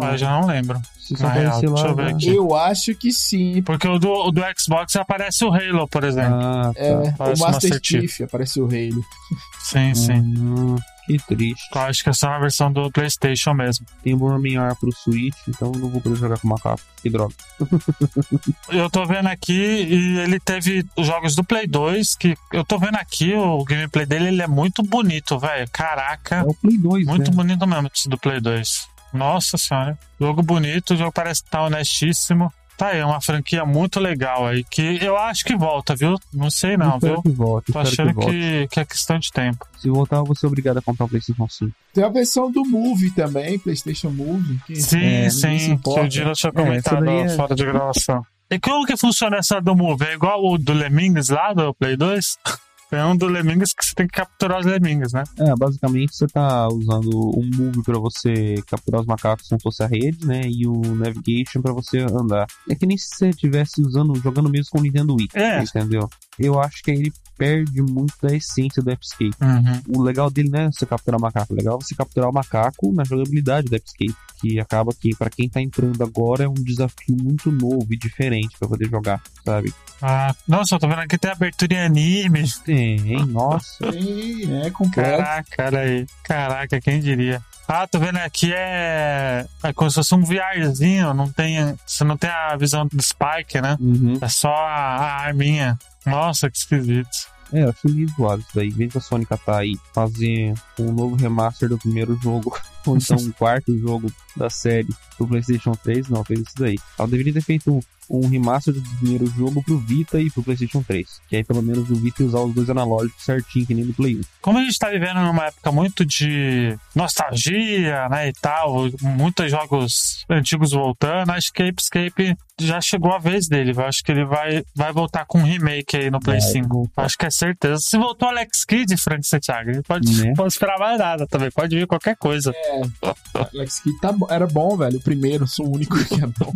Ah, Eu já não lembro. se só real, lá. deixa eu ver né? aqui. Eu acho que sim. Porque o do, o do Xbox aparece o Halo, por exemplo. Ah, tá. É, Parece o Master Master Chief. Chief apareceu o Halo. Sim, sim. Hum, que triste. Acho que é só na versão do PlayStation mesmo. Tem o Bomberman R pro Switch, então eu não vou poder jogar com macaco. Que droga. Eu tô vendo aqui e ele teve os jogos do Play 2, que eu tô vendo aqui, o gameplay dele ele é muito bonito, velho. Caraca, É o Play 2, muito né? bonito mesmo esse do Play 2. Nossa senhora. Jogo bonito, o jogo parece estar honestíssimo. Tá aí, uma franquia muito legal aí, que eu acho que volta, viu? Não sei não, espero viu? que volte, Tô achando que que, que é questão de tempo. Se voltar, eu vou ser obrigado a comprar o PlayStation 5. Tem a versão do Move também, PlayStation Move. Que Sim, é, sim, que o Dino tinha É, comentado é- fora de gravação. E como que funciona essa do Move? É igual o do Lemmings lá do Play 2? É um do Lemingas que você tem que capturar os Lemingas, né? É, basicamente você tá usando um move pra você capturar os macacos como fosse a rede, né? E o navigation pra você andar. É que nem se você estivesse usando, jogando mesmo com o Nintendo Wii. É. Entendeu? Eu acho que ele perde muito da essência do Escape. Uhum. O legal dele não é você capturar macaco, o legal é você capturar o macaco na jogabilidade do Escape. Que acaba que, pra quem tá entrando agora, é um desafio muito novo e diferente pra poder jogar, sabe? Ah, nossa, eu tô vendo aqui tem abertura em anime. Tem, nossa. Sim, é completo. Caraca, olha aí. Caraca, quem diria? Ah, tô vendo aqui é. É como se fosse um VRzinho, não tem. Você não tem a visão do Spike, né? Uhum. É só a, a arminha. Nossa, que esquisito. É, eu achei meio zoado isso daí. Em vez da Sony tá aí fazer um novo remaster do primeiro jogo, ou então um quarto jogo da série pro PlayStation 3, não, fez isso daí. Ela deveria ter feito um, remaster do primeiro jogo pro Vita e pro PlayStation 3. Que aí pelo menos o Vita usar os dois analógicos certinho, que nem no Play 1. Como a gente tá vivendo numa época muito de nostalgia, né, e tal, muitos jogos antigos voltando, acho que Escape já chegou a vez dele. Eu acho que ele vai, vai voltar com um remake aí no Play Vai 5. voltar. Acho que é certeza. Se voltou Alex Kidd, Frank Santiago, pode, Né? pode esperar mais nada também. Pode vir qualquer coisa. Alex Kidd tá era bom, velho. O primeiro, sou o único que é bom.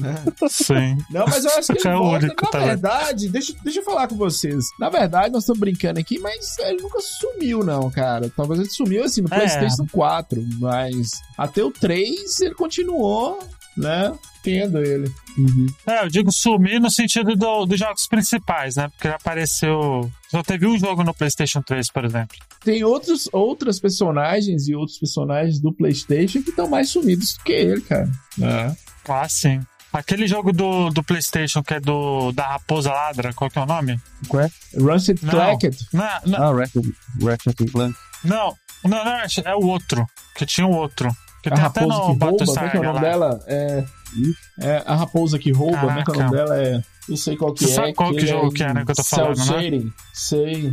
né? Sim. Não, mas eu acho que ele É volta. único Na também. verdade, deixa, deixa eu falar com vocês. Na verdade, nós estamos brincando aqui, mas ele nunca sumiu, não, cara. Talvez ele sumiu assim no É. PlayStation 4, mas até o 3 ele continuou, né? Tendo ele. Uhum. É, eu digo sumir no sentido do- dos jogos principais, né? Porque ele apareceu. Só teve um jogo no PlayStation 3, por exemplo. Tem outros, outras personagens e outros personagens do PlayStation que estão mais sumidos do que ele, cara. É. Ah, sim. Aquele jogo do, do PlayStation que é do da Raposa Ladra, qual que é o nome? Qual é? Rusted Não. Clackett. Não, não, Ah, Ratchet, Ratchet Clank. não, não, não, é o outro. Que tinha o outro. Que A tem até raposa no que rouba, como é que é o Battlestar nome lá. dela? É, é a raposa que rouba, como é que é o nome dela? É, eu sei qual que Você é. sabe qual que jogo em que é, né, que eu tô falando, né? Sei.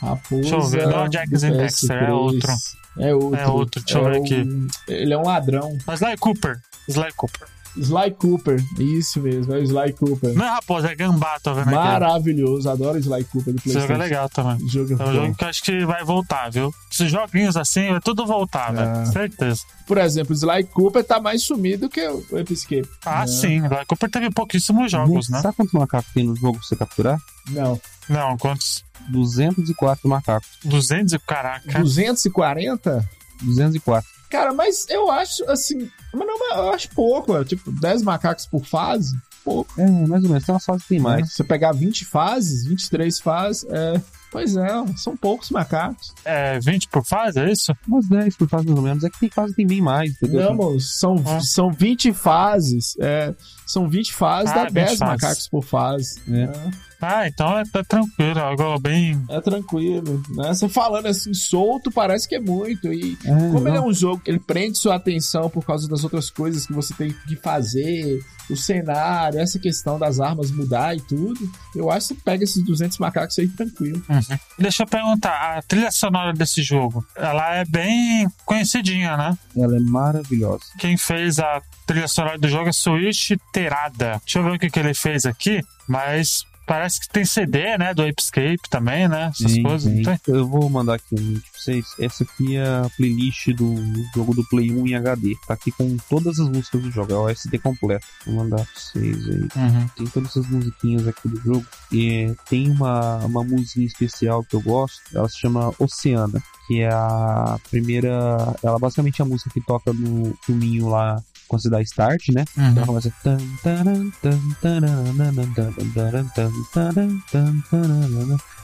Raposa. Deixa eu ver, não é o Jack and Dexter, é PS3. outro. É outro. É outro, deixa eu ver o- aqui. Ele é um ladrão. Mas Sly Cooper. Sly Cooper. Sly Cooper. Isso mesmo, é o Sly Cooper. Não é Raposa, é Gambá, tô vendo aqui. Maravilhoso, adoro Sly Cooper do Esse jogo é PlayStation. legal também. Esse jogo é É um bom. jogo que eu acho que vai voltar, viu? Esses joguinhos assim, vai tudo voltar, É. velho. Certeza. Por exemplo, Sly Cooper tá mais sumido que o Escape. Ah, É. sim. Sly Cooper teve pouquíssimos jogos, né? Sabe quantos macacos tem no jogo pra você capturar? Não. Não, quantos? 204 macacos. 200 e caraca. 240? 204. Cara, mas eu acho assim. Mas não, eu acho pouco, é tipo 10 macacos por fase. Pouco. É, mais ou menos. Tem umas fases que tem mais. né? Se você pegar 20 fases, 23 fases, é. Pois é, são poucos macacos. É 20 por fase, é isso? Umas 10 por fase mais ou menos. É que tem fase que tem bem mais, entendeu? Não, são, Ah. são 20 fases. É, são 20 fases, Ah, dá 20 10 fases. macacos por fase. É. Ah, então é tá tranquilo. Algo bem. É tranquilo, né? Você falando assim solto, parece que é muito. E É, como não. ele é um jogo que ele prende sua atenção por causa das outras coisas que você tem que fazer, o cenário, essa questão das armas mudar e tudo, eu acho que você pega esses 200 macacos aí tranquilo. Uhum. Deixa eu perguntar, a trilha sonora desse jogo, ela é bem conhecidinha, né? Ela é maravilhosa. Quem fez a trilha sonora do jogo é Switch Terada. Deixa eu ver o que, que ele fez aqui, mas parece que tem CD, né? Do Apescape também, né? Essas Tem, coisas. tem? Eu vou mandar aqui um link pra vocês. Essa aqui é a playlist do jogo do Play 1 em HD. Tá aqui com todas as músicas do jogo. É o SD completo. Vou mandar pra vocês aí. Uhum. Tem todas essas musiquinhas aqui do jogo. E tem uma, uma musiquinha especial que eu gosto. Ela se chama Oceana. Que é a primeira. Ela basicamente é a música que toca no filminho lá quando você dá start, né? Uhum. Ela começa.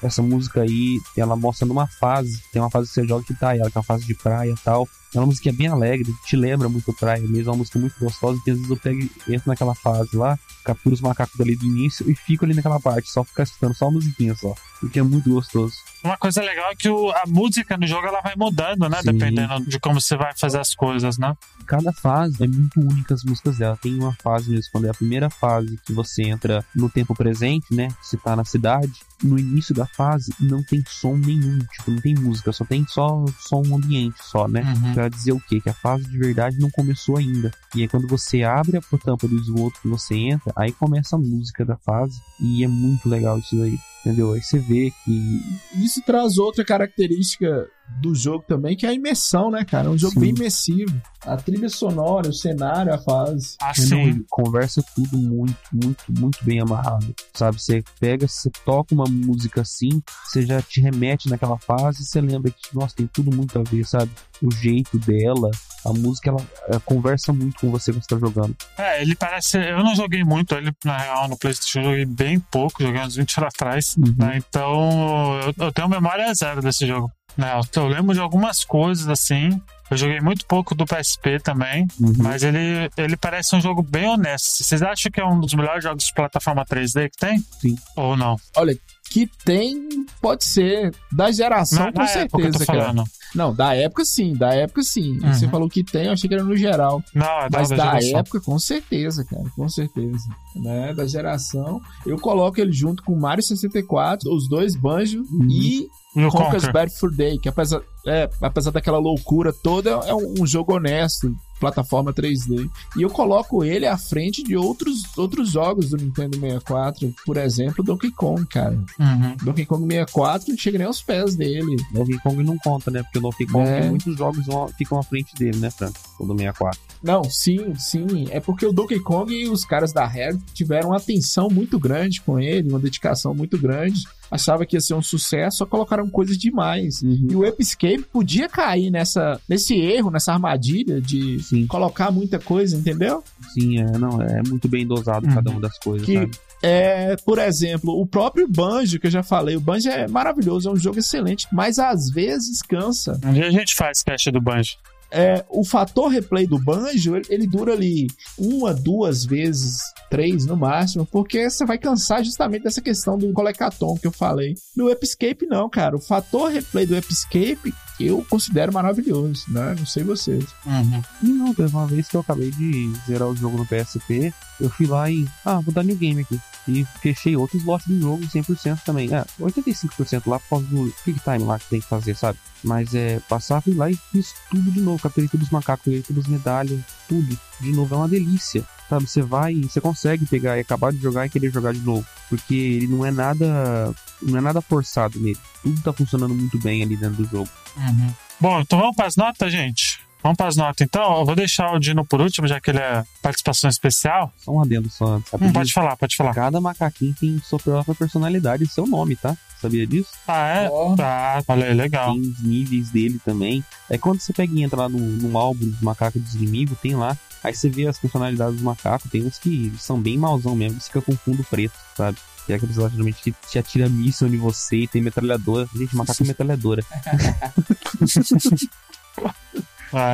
Essa música aí, ela mostra numa fase. Tem uma fase que você joga que tá ela, que é uma fase de praia e tal. É uma música bem alegre, te lembra muito praia mesmo. É uma música muito gostosa. Que às vezes eu pego e entro naquela fase lá, capturo os macacos dali do início e fico ali naquela parte, só ficar escutando só a musiquinha só. Porque é muito gostoso. Uma coisa legal é que o- a música no jogo ela vai mudando, né? Sim. Dependendo de como você vai fazer as coisas, né? cada fase é muito única as músicas dela. Tem uma fase mesmo, quando é a primeira fase que você entra no tempo presente, né? Você tá na cidade. No início da fase não tem som nenhum, tipo, não tem música, só tem só som ambiente só, né? Uhum. Pra dizer o quê? Que a fase de verdade não começou ainda. E aí quando você abre a tampa do esgoto que você entra, aí começa a música da fase. E é muito legal isso daí. Entendeu? Aí você vê que. Isso traz outra característica do jogo também, que é a imersão, né, cara? É um jogo Sim. bem imersivo. A trilha sonora, o cenário, a fase. Ah, sim. ele conversa tudo muito, muito, muito bem amarrado. Sabe? Você pega, você toca uma música assim, você já te remete naquela fase e você lembra que, nossa, tem tudo muito a ver, sabe? O jeito dela, a música, ela, ela conversa muito com você quando você tá jogando. É, ele parece. Eu não joguei muito ele, na real, no PlayStation. Eu joguei bem pouco, joguei uns 20 anos atrás. Uhum. né? Então, eu, eu tenho memória zero desse jogo. Né? Eu, eu lembro de algumas coisas assim. Eu joguei muito pouco do PSP também, Uhum. mas ele, ele parece um jogo bem honesto. Vocês acham que é um dos melhores jogos de plataforma 3D que tem? Sim. Ou não? Olha, que tem, pode ser. Da geração, na com na época que eu certeza, tô cara. falando. Não, da época sim, da época sim. Uhum. Você falou que tem, eu achei que era no geral. Não, é Mas da da época, com certeza, cara, com certeza. Né? Da geração. Eu coloco ele junto com o Mario 64, os dois Banjo Uhum. e E o Conker's Conker. Bad Fur Day, que apesar, é, apesar daquela loucura toda, é um, um jogo honesto, plataforma 3D. E eu coloco ele à frente de outros, outros jogos do Nintendo 64, por exemplo, Donkey Kong, cara. Uhum. Donkey Kong 64 não chega nem aos pés dele. Donkey Kong não conta, né? Porque o Donkey Kong, É. muitos jogos ficam à frente dele, né, Franco? O do 64. Não, sim, sim. É porque o Donkey Kong e os caras da Rare tiveram uma atenção muito grande com ele, uma dedicação muito grande. Achava que ia ser um sucesso, só colocaram coisas demais. E o Episcape podia cair nessa, nesse erro, nessa armadilha de Sim, colocar muita coisa, entendeu? sim, é, não, é muito bem dosado Uhum. cada uma das coisas, Que- sabe? É, por exemplo, o próprio Banjo, que eu já falei, o Banjo é maravilhoso, é um jogo excelente, mas às vezes cansa. Um dia a gente faz cast do Banjo. É, o fator replay do Banjo, ele, ele dura ali uma, duas vezes, três no máximo, porque você vai cansar justamente dessa questão do colecaton que eu falei. No Episcape, não, cara. O fator replay do Episcape eu considero maravilhoso, né? Não sei vocês. Uhum. E não, teve uma vez que eu acabei de zerar o jogo no PSP, eu fui lá e, ah, vou dar new game aqui. E fechei outro slot do jogo 100% também. É, 85% lá por causa do quick time lá que tem que fazer, sabe? Mas é, passar, fui lá e fiz tudo de novo. Capturei todos os macacos, peguei todas as medalhas, tudo. De novo, é uma delícia. Sabe, você vai, você consegue pegar e acabar de jogar e querer jogar de novo. Porque ele não é nada. Não é nada forçado nele. Tudo tá funcionando muito bem ali dentro do jogo. Uhum. Bom, então vamos as notas, gente? Vamos para as notas, então. Eu vou deixar o Dino por último, já que ele é participação especial. Só um adendo só. Hum, pode falar, pode falar. Cada macaquinho tem sua própria personalidade e seu nome, tá? Sabia disso? Ah, é? Tá, olha aí, legal. Tem os níveis dele também. É quando você pega e entra lá no, no álbum dos macacos dos inimigos, tem lá. Aí você vê as personalidades dos macacos. Tem uns que são bem mauzão mesmo, que fica com fundo preto, sabe? Tem aqueles lá geralmente que te atira míssil em você e tem metralhadora. Gente, macaco é metralhadora.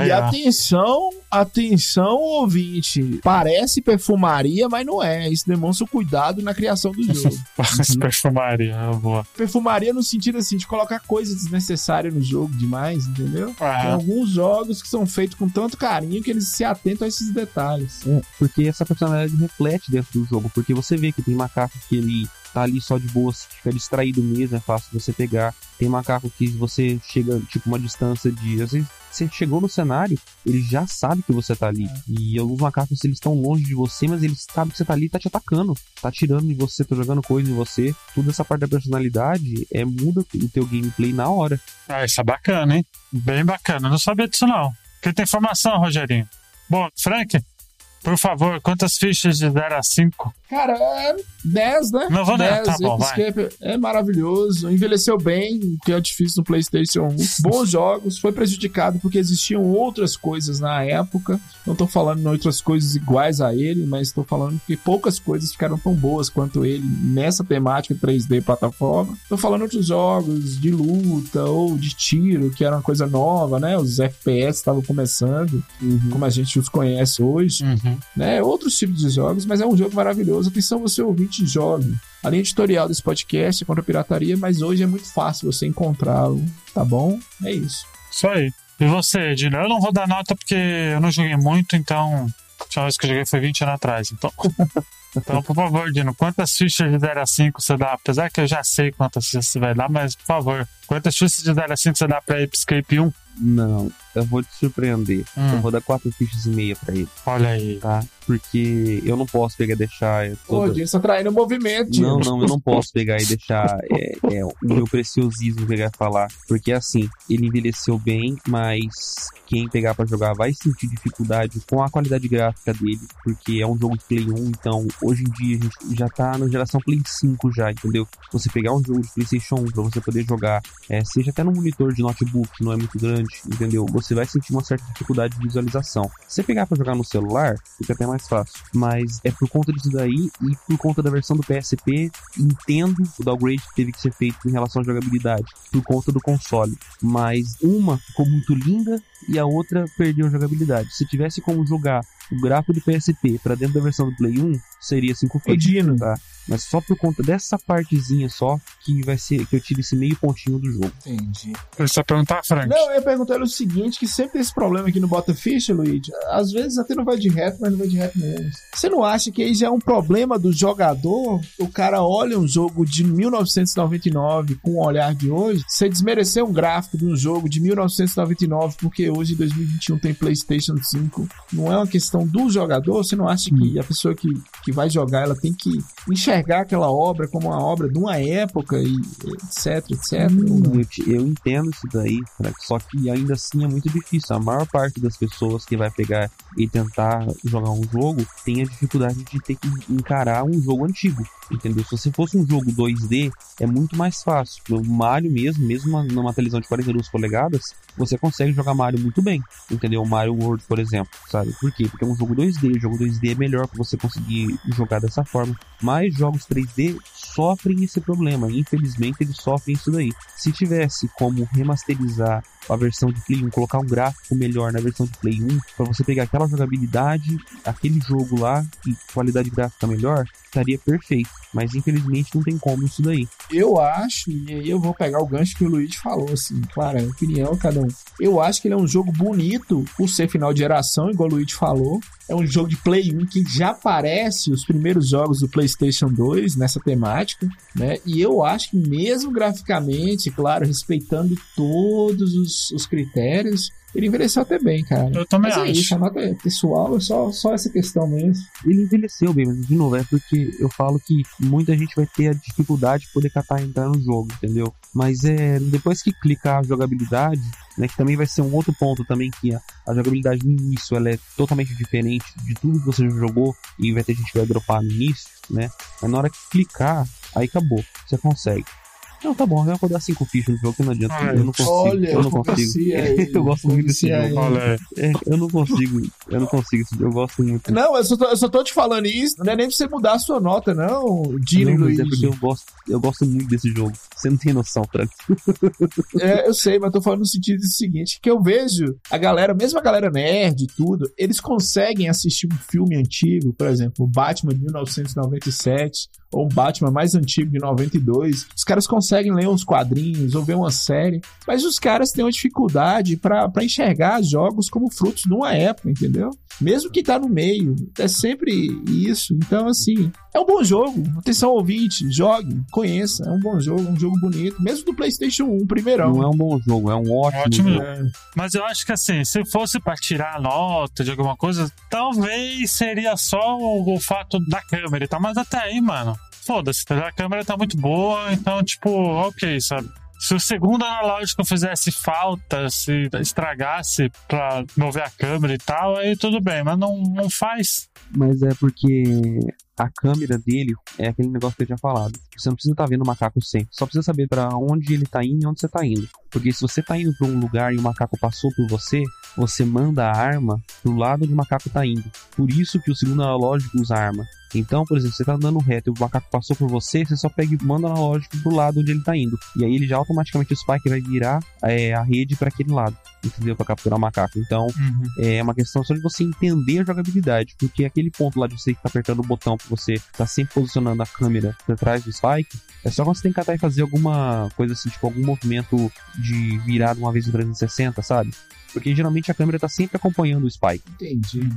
E ó. atenção, atenção, ouvinte. Parece perfumaria, mas não é. Isso demonstra o cuidado na criação do jogo. Parece perfumaria, é boa. perfumaria no sentido assim de colocar coisas desnecessárias no jogo demais, entendeu? Tem Ah, alguns jogos que são feitos com tanto carinho que eles se atentam a esses detalhes. É, porque essa personalidade reflete dentro do jogo. Porque você vê que tem macaco que ele tá ali só de boa, fica distraído mesmo, é fácil você pegar. Tem macaco que você chega, tipo, uma distância de. Às vezes você chegou no cenário, ele já sabe que você tá ali. E alguns macacos, eles estão longe de você, mas eles sabem que você tá ali e tá te atacando. Tá atirando em você, tá jogando coisa em você. Toda essa parte da personalidade é muda o teu gameplay na hora. ah, isso é bacana, hein? Bem bacana. Não sabia disso, não. Porque tem informação, Rogerinho. Bom, Frank, por favor, quantas fichas de 0 a 5? Cara, é 10, né? Não vou nem- 10, tá bom, é maravilhoso, envelheceu bem, o que é difícil no PlayStation 1. Bons jogos, foi prejudicado porque existiam outras coisas na época. Não tô falando em outras coisas iguais a ele, mas tô falando que poucas coisas ficaram tão boas quanto ele nessa temática 3D plataforma. Tô falando outros jogos de luta ou de tiro, que era uma coisa nova, né? Os FPS estavam começando, como a gente os conhece hoje Uhum. Né? Outros tipos de jogos, mas é um jogo maravilhoso. Atenção, você ouvinte jogue. A linha editorial desse podcast é contra a pirataria, mas hoje é muito fácil você encontrá-lo, tá bom? É isso. Isso aí. E você, Dino? Eu não vou dar nota porque eu não joguei muito, então. A última vez que eu joguei foi 20 anos atrás. Então, então por favor, Dino, quantas fichas de 0 a 5 você dá? Apesar que eu já sei quantas fichas você vai dar, mas por favor, quantas fichas de 0 a 5 você dá pra Escape 1? Não. Eu vou te surpreender. Hum. Eu vou dar quatro fichas e meia pra ele, Olha aí. tá? Porque eu não posso pegar e deixar é, Pô, toda... Dinho, você tá traindo o movimento. Não, não, eu não posso pegar e deixar é, é, o meu preciosismo pegar e falar. Porque assim, ele envelheceu bem, mas quem pegar pra jogar vai sentir dificuldade com a qualidade gráfica dele, porque é um jogo de Play 1, então hoje em dia a gente já tá na geração Play 5 já, entendeu? Você pegar um jogo de PlayStation 1 pra você poder jogar, é, seja até no monitor de notebook, que não é muito grande, entendeu? Você vai sentir uma certa dificuldade de visualização. Se você pegar pra jogar no celular, fica até mais fácil. Mas é por conta disso daí e por conta da versão do PSP, entendo o downgrade que teve que ser feito em relação à jogabilidade, por conta do console. Mas uma ficou muito linda e a outra perdeu a jogabilidade. Se tivesse como jogar o gráfico do PSP pra dentro da versão do Play 1, seria 5 Ô, fichas Dino, tá? Mas só por conta dessa partezinha só que vai ser que eu tiro esse meio pontinho do jogo. entendi. Eu só perguntar, Frank. Não, eu ia perguntar ele o seguinte, que sempre tem esse problema aqui no Bota Ficha, Luigi. Às vezes até não vai de reto, mas não vai de reto mesmo. Você não acha que aí já é um problema do jogador? O cara olha um jogo de 1999 com o olhar de hoje, você desmerecer um gráfico de um jogo de 1999 porque hoje, em 2021, tem PlayStation 5. Não é uma questão do jogador? Você não acha que a pessoa que, que vai jogar, ela tem que enxergar aquela obra como uma obra de uma época e etc, etc? não? Eu, eu entendo isso daí, só que ainda assim é muito difícil. A maior parte das pessoas que vai pegar e tentar jogar um jogo tem a dificuldade de ter que encarar um jogo antigo, entendeu? Se você fosse um jogo 2D, é muito mais fácil. O Mario mesmo, mesmo numa televisão de 42 polegadas, você consegue jogar Mario muito bem, entendeu? O Mario World, por exemplo, sabe? Por quê? Porque é um jogo 2D, o jogo 2D é melhor para você conseguir jogar dessa forma. Mas jogos 3D sofrem esse problema, infelizmente eles sofrem isso daí. Se tivesse como remasterizar a versão de Play 1, colocar um gráfico melhor na versão de Play 1, para você pegar aquela jogabilidade, aquele jogo lá, e qualidade gráfica melhor, estaria perfeito. Mas infelizmente não tem como isso daí. Eu acho, e aí eu vou pegar o gancho que o Luigi falou, assim, claro, é opinião, cada um. Eu acho que ele é um jogo bonito por ser final de geração, igual o Luigi falou. É um jogo de Play 1 que já parece os primeiros jogos do PlayStation 2 nessa temática, né? E eu acho que mesmo graficamente, claro, respeitando todos os, os critérios, ele envelheceu até bem, cara. Eu também Mas é acho. isso, a nota é pessoal, é só, só essa questão mesmo. Ele envelheceu bem, mas de novo, é porque eu falo que muita gente vai ter a dificuldade de poder catar e entrar no jogo, entendeu? Mas é depois que clicar a jogabilidade, né, que também vai ser um outro ponto também que a, a jogabilidade no início ela é totalmente diferente de tudo que você já jogou e vai ter gente que vai dropar no início, né? Mas na hora que clicar, aí acabou, você consegue. Não, tá bom, eu vou dar cinco fichas no jogo que não adianta, Olha, eu não consigo, Olha, eu não consigo. eu gosto muito desse jogo. Olha, É, eu não consigo, eu não consigo, eu gosto muito. Não, eu só, tô, eu só tô te falando isso, não é nem pra você mudar a sua nota, não, Dino e Luigi. é porque eu gosto, eu gosto muito desse jogo. Você não tem noção, Frank. É, eu sei, mas tô falando no sentido seguinte, que eu vejo a galera, mesmo a galera nerd e tudo, eles conseguem assistir um filme antigo, por exemplo, o Batman de 1997, ou um Batman mais antigo de 92. Os caras conseguem ler uns quadrinhos ou ver uma série, mas os caras têm uma dificuldade pra pra enxergar jogos como frutos de uma época, entendeu? Mesmo que tá no meio, é sempre isso. Então, assim, é um bom jogo. Atenção, ouvinte, jogue, conheça. É um bom jogo, um jogo bonito. Mesmo do PlayStation 1, primeirão. Não é um bom jogo, é um ótimo, Ótimo jogo. É. Mas eu acho que assim, se fosse pra tirar nota de alguma coisa, talvez seria só o, o fato da câmera e tal. Mas até aí, mano, foda-se, tá a câmera tá muito boa, então, tipo, ok, sabe? Se o segundo analógico fizesse falta, se estragasse pra mover a câmera e tal, aí tudo bem, mas não, não faz. Mas é porque a câmera dele é aquele negócio que eu tinha falado. Você não precisa estar vendo o macaco sempre. Só precisa saber pra onde ele tá indo e onde você tá indo. Porque se você tá indo pra um lugar e o macaco passou por você, você manda a arma pro lado onde o macaco tá indo. Por isso que o segundo analógico usa arma. Então, por exemplo, você tá andando reto e o macaco passou por você, você só pega e manda o analógico pro lado onde ele tá indo. E aí ele já automaticamente o Spike vai virar é, a rede pra aquele lado. Entendeu? Pra capturar o macaco. Então, é uma questão só de você entender a jogabilidade, porque aquele ponto lá de você estar apertando o botão pra você estar sempre posicionando a câmera por trás do Spike, é só quando você tem que catar e fazer alguma coisa assim, tipo algum movimento de virada uma vez em 360, sabe? Porque geralmente a câmera tá sempre acompanhando o Spike. Entendi.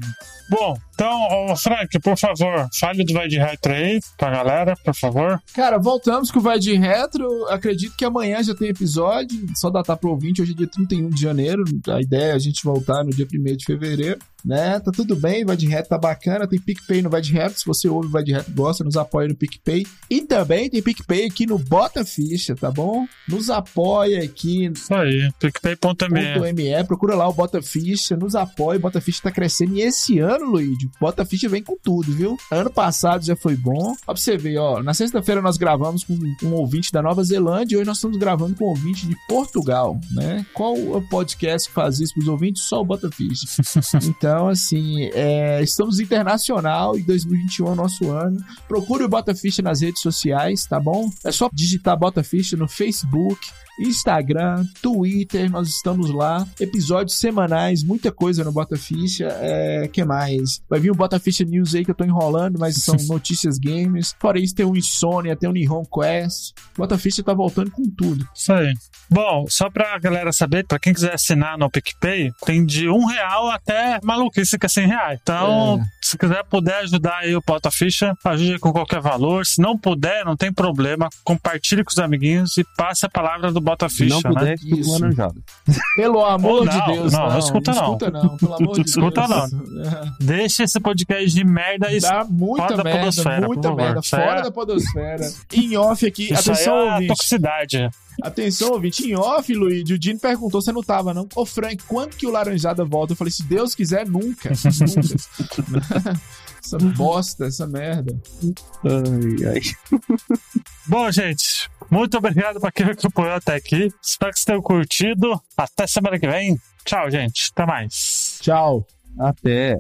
Bom, então, ô, Frank, por favor, fale do Vai de Retro aí pra galera, por favor. Cara, voltamos com o Vai de Retro. Acredito que amanhã já tem episódio. Só datar pro ouvinte, hoje é dia 31 de janeiro. A ideia é a gente voltar no dia 1 de fevereiro. Né? Tá tudo bem, Vai de Reto tá bacana. Tem PicPay no Vai de Reto. Se você ouve Vai de Reto, gosta, nos apoia no PicPay. E também tem PicPay aqui no Bota Ficha, tá bom? Nos apoia aqui Isso aí, picpay.me. .me, procura lá o Bota Ficha, nos apoia, o Bota Ficha tá crescendo. E esse ano, Luigi, Bota Ficha vem com tudo, viu? Ano passado já foi bom. Ó pra você ver, ó, na sexta-feira nós gravamos com um ouvinte da Nova Zelândia e hoje nós estamos gravando com um ouvinte de Portugal, né? Qual o podcast que faz isso pros ouvintes? Só o Bota Ficha. Então, assim, é, estamos internacional e 2021 é o nosso ano. Procure o Bota Ficha nas redes sociais, tá bom? É só digitar Bota Ficha no Facebook, Instagram, Twitter, nós estamos lá. Episódios semanais, muita coisa no Bota Ficha. É, que mais? Vai vir o Bota Ficha News aí que eu tô enrolando, mas são notícias games. Fora isso, tem o Insônia, tem o Nihon Quest. Bota Ficha tá voltando com tudo. Isso aí. Bom, só pra galera saber, pra quem quiser assinar no PicPay, tem de um real até maluquice que é 100 reais. Então, É. se quiser puder ajudar aí o Pauta Ficha, ajude com qualquer valor. Se não puder, não tem problema. Compartilhe com os amiguinhos e passe a palavra do Bota Ficha, não né? puder, escuta Isso. uma laranjada. Pelo amor Não, de Deus, não, não. não escuta não. Escuta não, pelo amor de Escuta Deus. Deixa esse podcast de merda e Dá muita Fora da merda, podosfera, por muita favor. merda. Fora é- da podosfera. Em off aqui, isso atenção, aí é ouvinte. toxicidade. Atenção, ouvinte. Em off, Luigi, o Dino perguntou, você não tava, não? Ô, Frank, quando que o Laranjada volta? Eu falei, se Deus quiser, nunca. nunca. essa bosta, essa merda. Ai, ai. Bom, gente, muito obrigado pra quem acompanhou até aqui. Espero que vocês tenham curtido. Até semana que vem. Tchau, gente. Até mais. Tchau. Até.